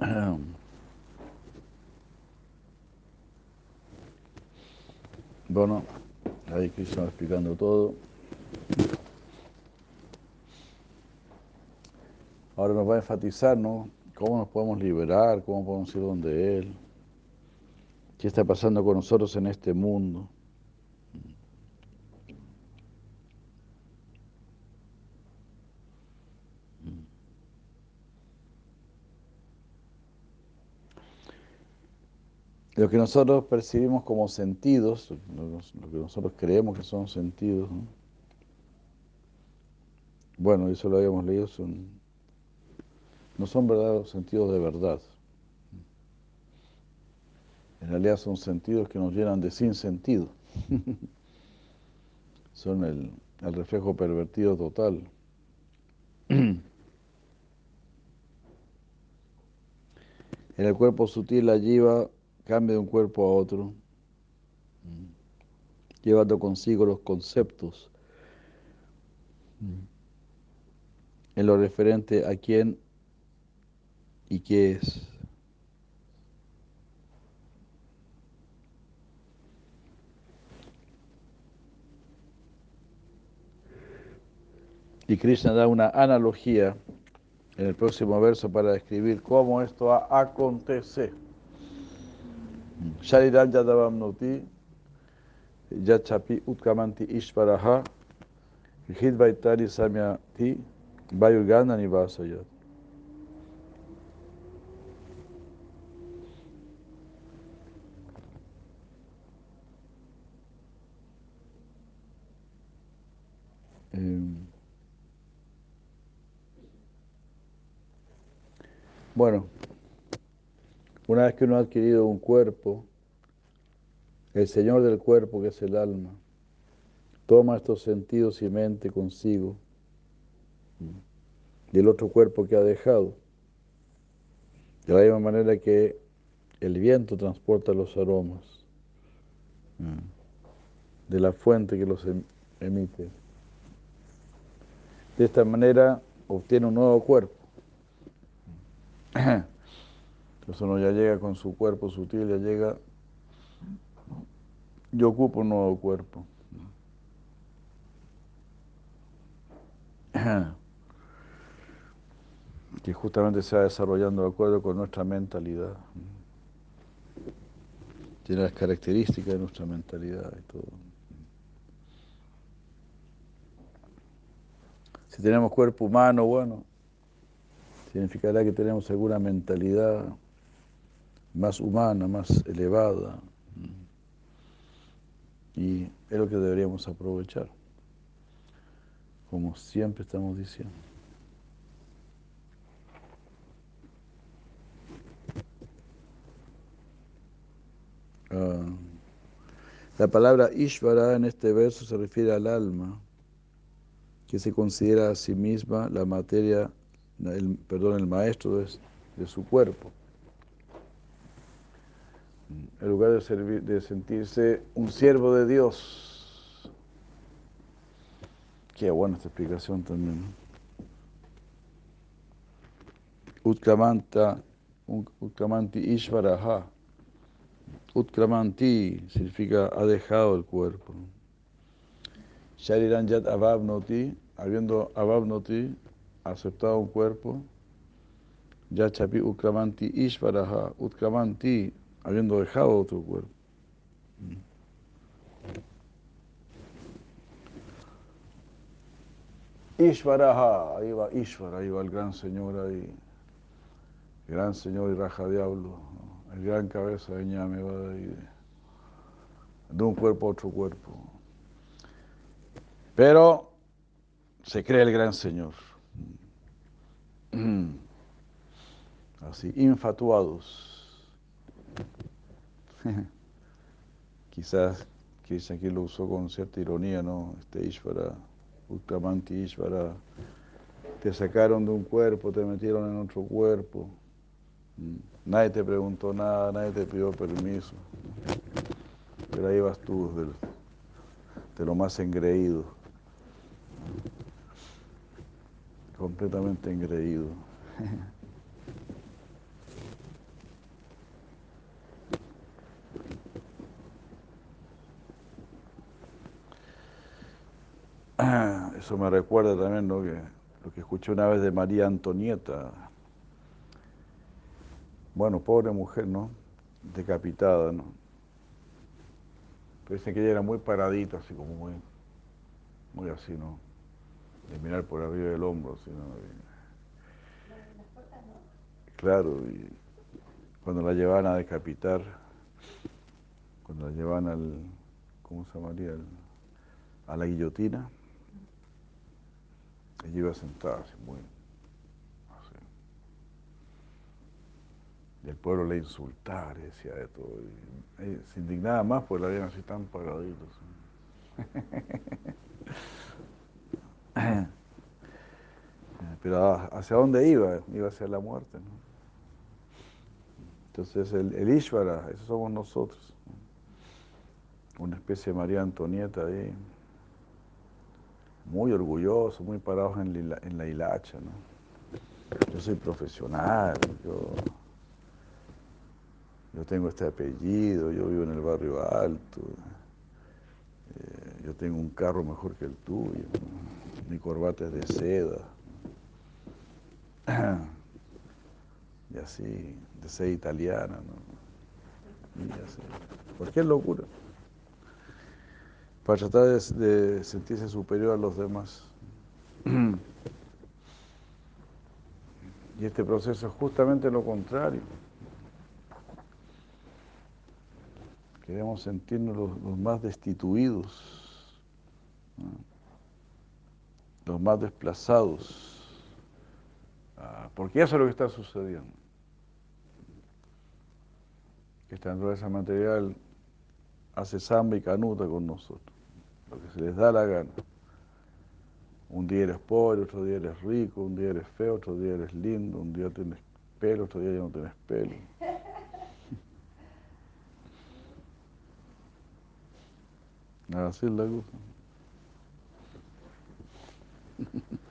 Bueno, ahí Cristo explicando todo. Ahora nos va a enfatizar, ¿no? Cómo nos podemos liberar, cómo podemos ir donde Él. ¿Qué está pasando con nosotros en este mundo? Lo que nosotros percibimos como sentidos, lo que nosotros creemos que son sentidos, bueno, eso lo habíamos leído, son, no son verdaderos sentidos de verdad. En realidad son sentidos que nos llenan de sin sentido. son el, el reflejo pervertido total. En el cuerpo sutil la lleva cambia de un cuerpo a otro, llevando consigo los conceptos en lo referente a quién y qué es. Y Krishna da una analogía en el próximo verso para describir cómo esto acontece. शरीराज्यादवां नौति यच्छापि उत्कामान्ति ईश्वरः हृद्वा इत्यादि सम्याति वायुर्गान निवासयत् Bueno. Una vez que uno ha adquirido un cuerpo, el Señor del cuerpo, que es el alma, toma estos sentidos y mente consigo del otro cuerpo que ha dejado. De la misma manera que el viento transporta los aromas de la fuente que los em-, emite. De esta manera obtiene un nuevo cuerpo. Entonces uno ya llega con su cuerpo sutil, ya llega, yo ocupo un nuevo cuerpo. que justamente se va desarrollando de acuerdo con nuestra mentalidad. Tiene las características de nuestra mentalidad y todo. Si tenemos cuerpo humano, bueno, significará que tenemos alguna mentalidad más humana, más elevada. Y es lo que deberíamos aprovechar, como siempre estamos diciendo. Ah, la palabra Ishvara en este verso se refiere al alma, que se considera a sí misma la materia, el, perdón, el maestro de, de su cuerpo en lugar de, servir, de sentirse un siervo de Dios. Qué buena esta explicación también. Utkamanta, Utkamanti Ishvaraha. Utkramanti significa ha dejado el cuerpo. Shariranjat Avabnoti, habiendo Avabnoti aceptado un cuerpo. Yachapi Utkramanti Ishvaraha. Utkramanti habiendo dejado otro cuerpo. Ishvaraha, ahí va Ishvara, ahí va el gran señor ahí, el gran señor y raja diablo, el gran cabeza de ñame va de ahí, de un cuerpo a otro cuerpo. Pero se cree el gran señor. Así, infatuados. Quizás Krishna aquí lo usó con cierta ironía, ¿no? Este Ishvara, Utkamanti Ishvara, te sacaron de un cuerpo, te metieron en otro cuerpo. Mm. Nadie te preguntó nada, nadie te pidió permiso. Pero ahí vas tú, de lo más engreído. Completamente engreído. Eso me recuerda también lo que, lo que escuché una vez de María Antonieta. Bueno, pobre mujer, ¿no? Decapitada, ¿no? Pero que ella era muy paradita, así como muy, muy así, ¿no? De mirar por arriba del hombro, así, ¿no? Claro, y cuando la llevan a decapitar, cuando la llevan al, ¿cómo se llamaría? a la guillotina, ella iba sentada así, muy así. Y el pueblo le insultaba, decía de todo. Y, se indignaba más porque la veían así tan pagaditos. Pero ¿hacia dónde iba? Iba hacia la muerte. ¿no? Entonces el, el Ishvara, eso somos nosotros. Una especie de María Antonieta ahí, muy orgulloso, muy parados en, la hilacha. ¿no? Yo soy profesional, yo yo tengo este apellido, yo vivo en el barrio alto, eh, yo tengo un carro mejor que el tuyo, mi corbata es de seda. Y así, de ser italiana, ¿no? Y así. Cualquier locura. Para tratar de sentirse superior a los demás. Y este proceso es justamente lo contrario. Queremos sentirnos los, más destituidos, los más desplazados, ah, porque eso es lo que está sucediendo. Que esta naturaleza material hace samba y canuta con nosotros, lo que se les da la gana. Un día eres pobre, otro día eres rico, un día eres feo, otro día eres lindo, un día tienes pelo, otro día ya no tienes pelo. Así es la cosa.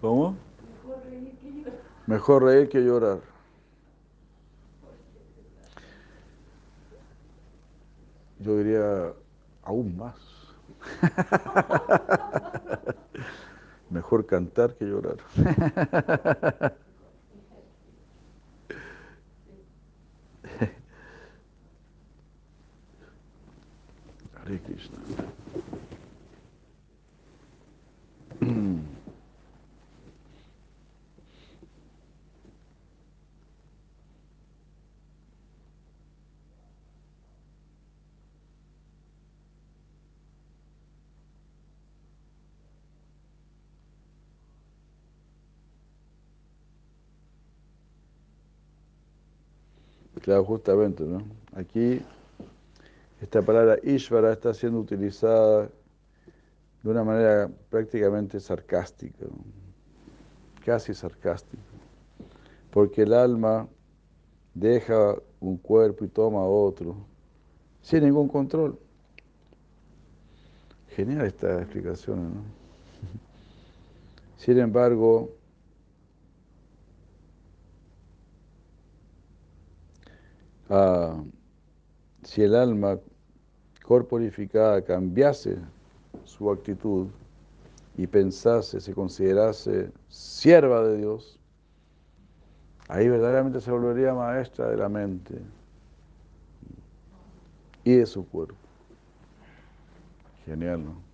¿Cómo? Mejor reír que llorar. Yo diría aún más. Mejor cantar que llorar. Krishna. Justamente, ¿no? Aquí esta palabra Ishvara está siendo utilizada de una manera prácticamente sarcástica, casi sarcástica, porque el alma deja un cuerpo y toma otro sin ningún control. Genial esta explicación, ¿no? Sin embargo, si el alma corporificada cambiase su actitud y pensase, se considerase sierva de Dios, ahí verdaderamente se volvería maestra de la mente y de su cuerpo. Genial, ¿no?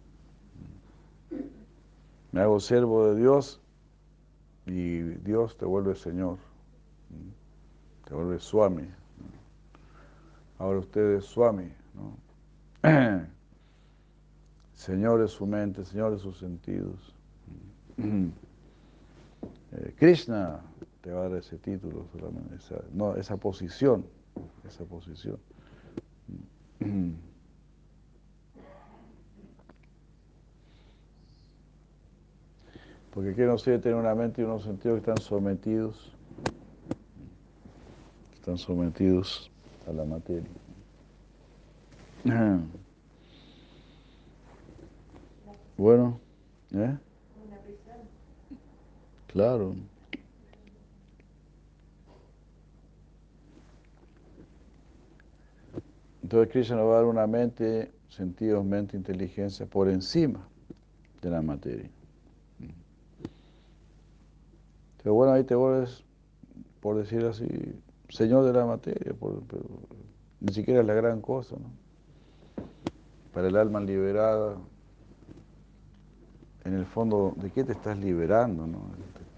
Me hago siervo de Dios y Dios te vuelve Señor, te vuelve Swami. Ahora usted es Swami, ¿no? Señor de su mente, Señor de sus sentidos. Eh, Krishna te va a dar ese título solamente, esa, no, esa posición, esa posición. Porque ¿qué no sirve tener una mente y unos sentidos que están sometidos, están sometidos a la materia. Bueno, ¿eh? Claro. Entonces Krishna nos va a dar una mente, sentidos, mente, inteligencia por encima de la materia. Pero bueno, ahí te vuelves, por decir así, señor de la materia, ni siquiera es la gran cosa, ¿no? Para el alma liberada, en el fondo, ¿de qué te estás liberando? No?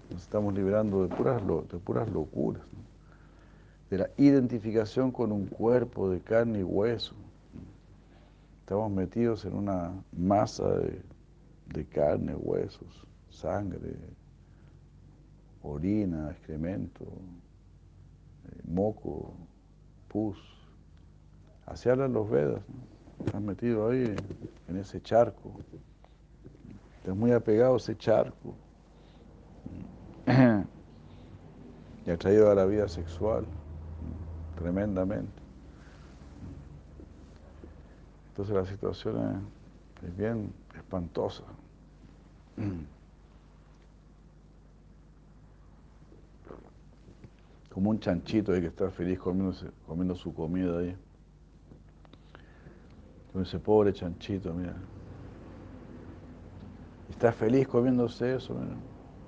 Nos estamos liberando de puras, de puras locuras, de la identificación con un cuerpo de carne y hueso. Estamos metidos en una masa de, de carne, huesos, sangre, orina, excremento, moco, pus. Así hablan los Vedas. ¿no? Estás metido ahí en ese charco. Estás muy apegado a ese charco. Y atraído a la vida sexual tremendamente. Entonces la situación es, es bien espantosa. Como un chanchito ahí que está feliz comiendo, comiendo su comida ahí. Con ese pobre chanchito, mira. Está feliz comiéndose eso, mira.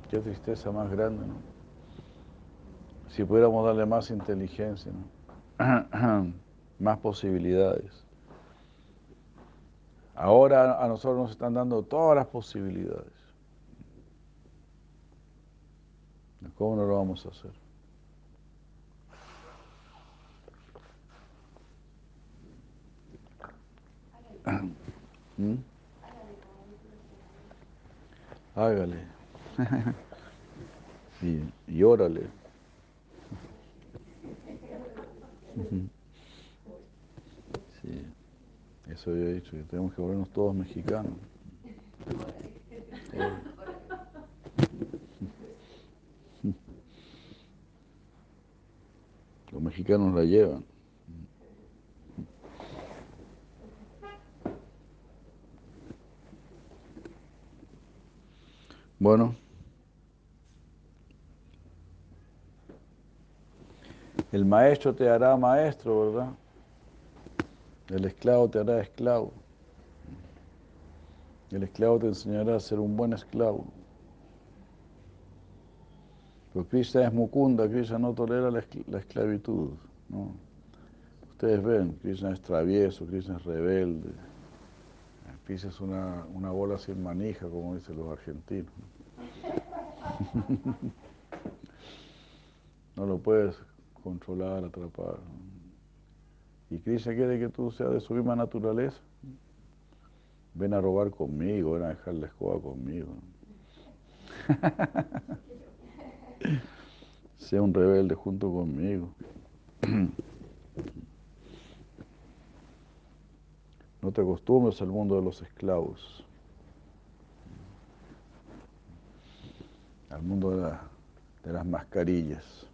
Qué tristeza más grande, ¿no? Si pudiéramos darle más inteligencia, ¿no? más posibilidades. Ahora a nosotros nos están dando todas las posibilidades. ¿Cómo no lo vamos a hacer? ¿Mm? Hágale. y, y órale. Sí, eso había dicho, que tenemos que volvernos todos mexicanos. Los mexicanos la llevan. Bueno. El maestro te hará maestro, ¿verdad? El esclavo te hará esclavo. El esclavo te enseñará a ser un buen esclavo. Pero Krishna es Mukunda, Krishna no tolera la, esclavitud. Ustedes ven, Krishna es travieso, Krishna es rebelde. Krishna es una bola sin manija, como dicen los argentinos. No lo puedes controlar, atrapar. Y Krishna quiere que tú seas de su misma naturaleza. Ven a robar conmigo, ven a dejar la escoba conmigo. sea un rebelde junto conmigo. No te acostumbres al mundo de los esclavos. Al mundo de, de las mascarillas.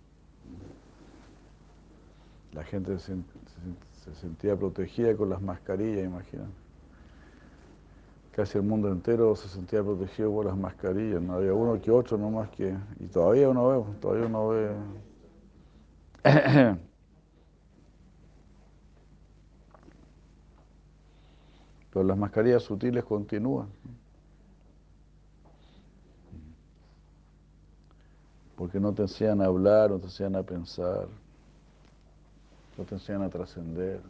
La gente se, sentía protegida con las mascarillas, imagínate. Casi el mundo entero se sentía protegido por las mascarillas, no había uno que otro nomás que... Y todavía uno ve, todavía uno ve... Pero las mascarillas sutiles continúan. Porque no te enseñan a hablar, no te enseñan a pensar no te enseñan a trascender.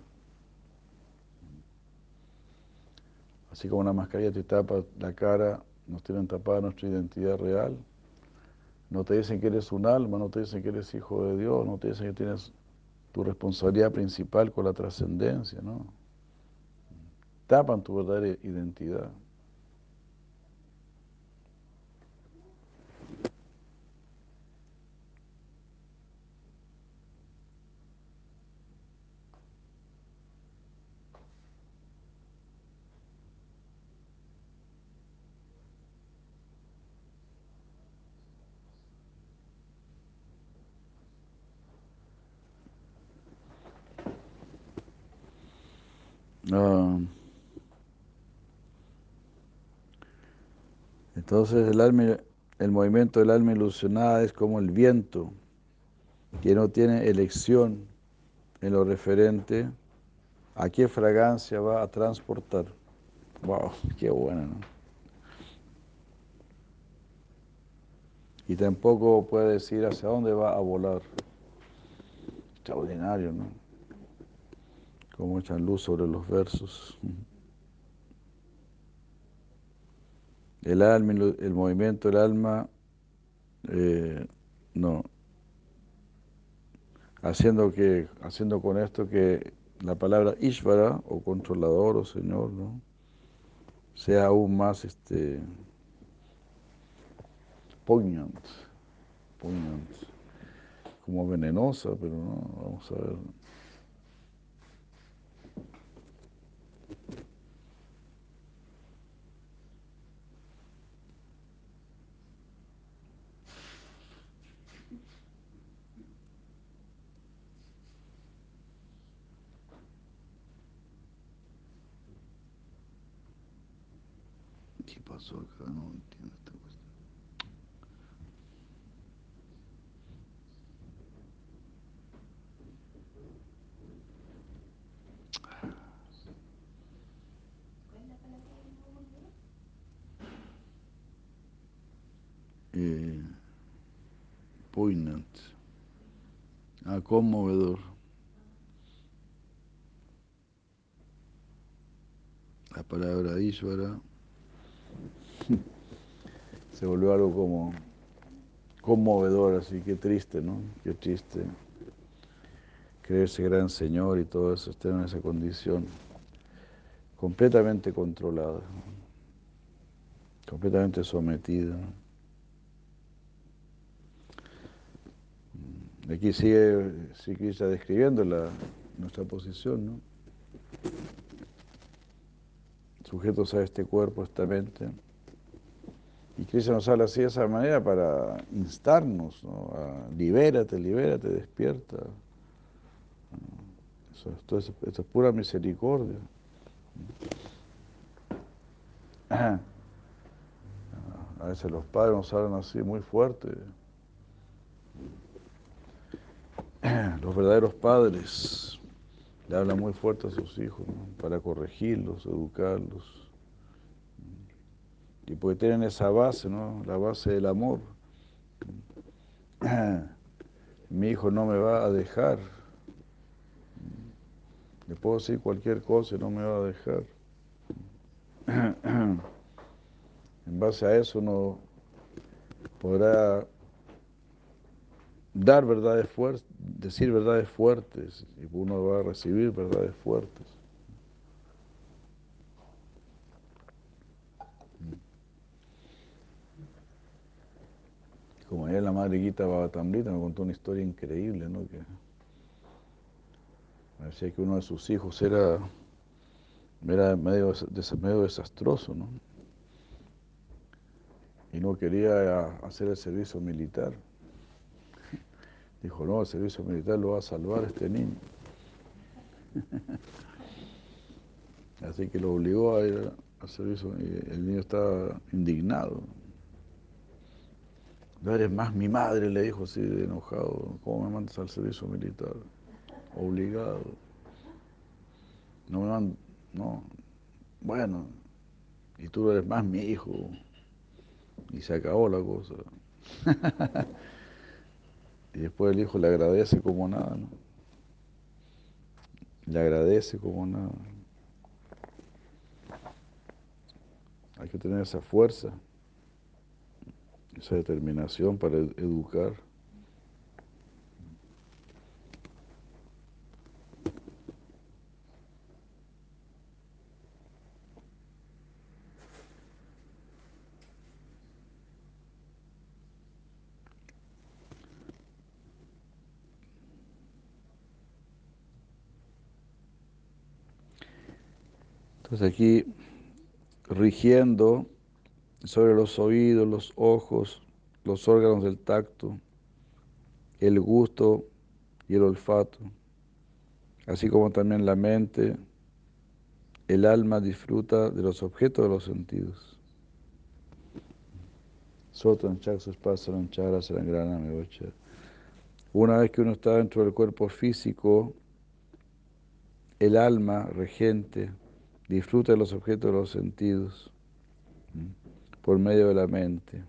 Así como una mascarilla te tapa la cara, nos tienen tapada nuestra identidad real. No te dicen que eres un alma, no te dicen que eres hijo de Dios, no te dicen que tienes tu responsabilidad principal con la trascendencia, ¿no? Tapan tu verdadera identidad. Ah. Entonces el, alma, el movimiento del alma ilusionada es como el viento, que no tiene elección en lo referente a qué fragancia va a transportar. ¡Wow! ¡Qué bueno! ¿no? Y tampoco puede decir hacia dónde va a volar. Extraordinario, ¿no? Cómo echan luz sobre los versos. El alma, el movimiento del alma, eh, no. Haciendo, que, haciendo con esto que la palabra Ishvara, o controlador, o Señor, ¿no? sea aún más este, poignant, poignant. Como venenosa, pero no, vamos a ver. ¿Qué pasó acá? Eh, poignant. Ah, conmovedor. La palabra Ishvara se volvió algo como conmovedor, así que triste, ¿no? Qué triste creerse gran señor y todo eso, estar en esa condición completamente controlada, completamente sometida. Aquí sigue, sigue describiendo la, nuestra posición, ¿no? Sujetos a este cuerpo, esta mente. Y Cristo nos habla así de esa manera para instarnos, ¿no? A, libérate, libérate, despierta. Eso, es pura misericordia. A veces los padres nos hablan así muy fuerte. Los verdaderos padres le hablan muy fuerte a sus hijos para corregirlos, educarlos. Y porque tienen esa base, ¿no? La base del amor. Mi hijo no me va a dejar. Le puedo decir cualquier cosa y no me va a dejar. En base a eso uno podrá dar verdades fuertes, decir verdades fuertes y uno va a recibir verdades fuertes. Como ayer la madre Guita Babatambrita me contó una historia increíble, ¿no? Que me decía que uno de sus hijos era, era medio, medio desastroso, ¿no? Y no quería hacer el servicio militar. Dijo, no, el servicio militar lo va a salvar este niño. Así que lo obligó a ir al servicio y el niño estaba indignado. No eres más mi madre, le dijo así de enojado. ¿Cómo me mandas al servicio militar? Obligado. No me mandas, no. Bueno, y tú eres más mi hijo. Y se acabó la cosa. y después el hijo le agradece como nada, ¿no? Le agradece como nada. Hay que tener esa fuerza esa determinación para educar. Entonces aquí, rigiendo sobre los oídos, los ojos, los órganos del tacto, el gusto y el olfato, así como también la mente, el alma disfruta de los objetos de los sentidos. Una vez que uno está dentro del cuerpo físico, el alma regente disfruta de los objetos de los sentidos por medio de la mente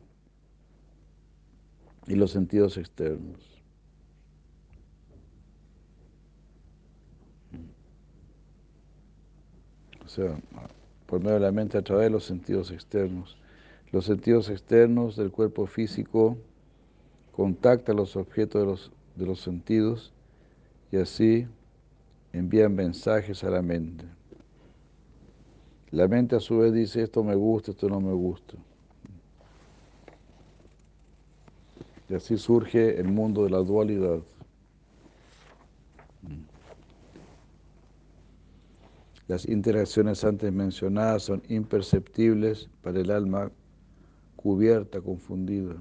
y los sentidos externos. O sea, por medio de la mente a través de los sentidos externos. Los sentidos externos del cuerpo físico contactan los objetos de los, de los sentidos y así envían mensajes a la mente. La mente a su vez dice esto me gusta, esto no me gusta. Y así surge el mundo de la dualidad. Las interacciones antes mencionadas son imperceptibles para el alma cubierta, confundida,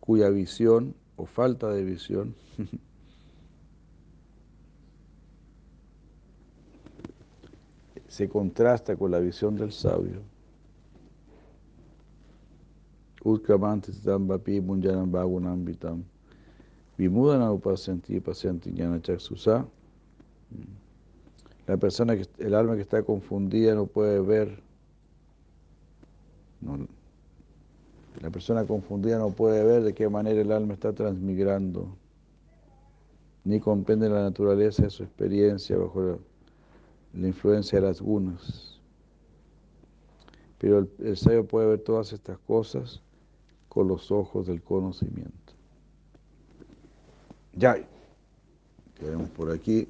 cuya visión o falta de visión se contrasta con la visión del sabio. La persona, que, el alma que está confundida no puede ver. la persona confundida no puede ver de qué manera el alma está transmigrando, ni comprende la naturaleza de su experiencia bajo la, influencia de las gunas. Pero el, el sabio puede ver todas estas cosas con los ojos del conocimiento. Ya, quedamos por aquí.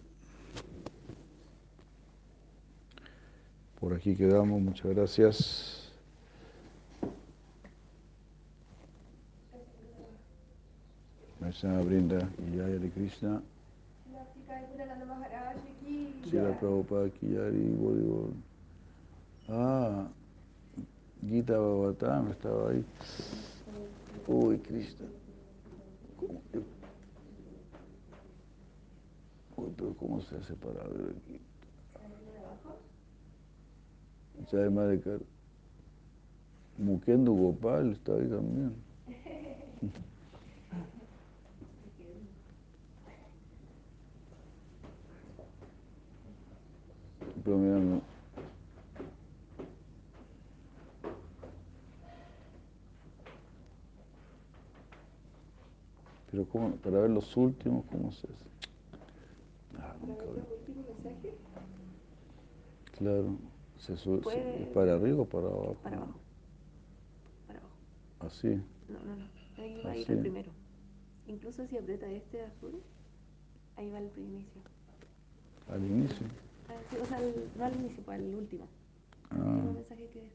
Por aquí quedamos, muchas gracias. Brinda y de Krishna. Sila Prabhupada Kiyari Bolivol. Ah, Gita Bhagavatam estaba ahí. Uy, Krishna. ¿Cómo, Uy, pero ¿cómo se hace para ver aquí? Jai Madhekar. Mukendo Gopal está ahí también. Pero mira, no. Pero ¿cómo? para ver los últimos, ¿cómo se hace? Ah, nunca mensaje? Claro. ¿Se sube, se- ¿Para arriba o para abajo? Para abajo. Para abajo. Así. No, no, no. Ahí va a ir Así. el primero. Incluso si aprieta este azul, ahí va el inicio. Al inicio. Ah, o sea, el- no al inicio, para el último. El último Ah, mensaje que deja.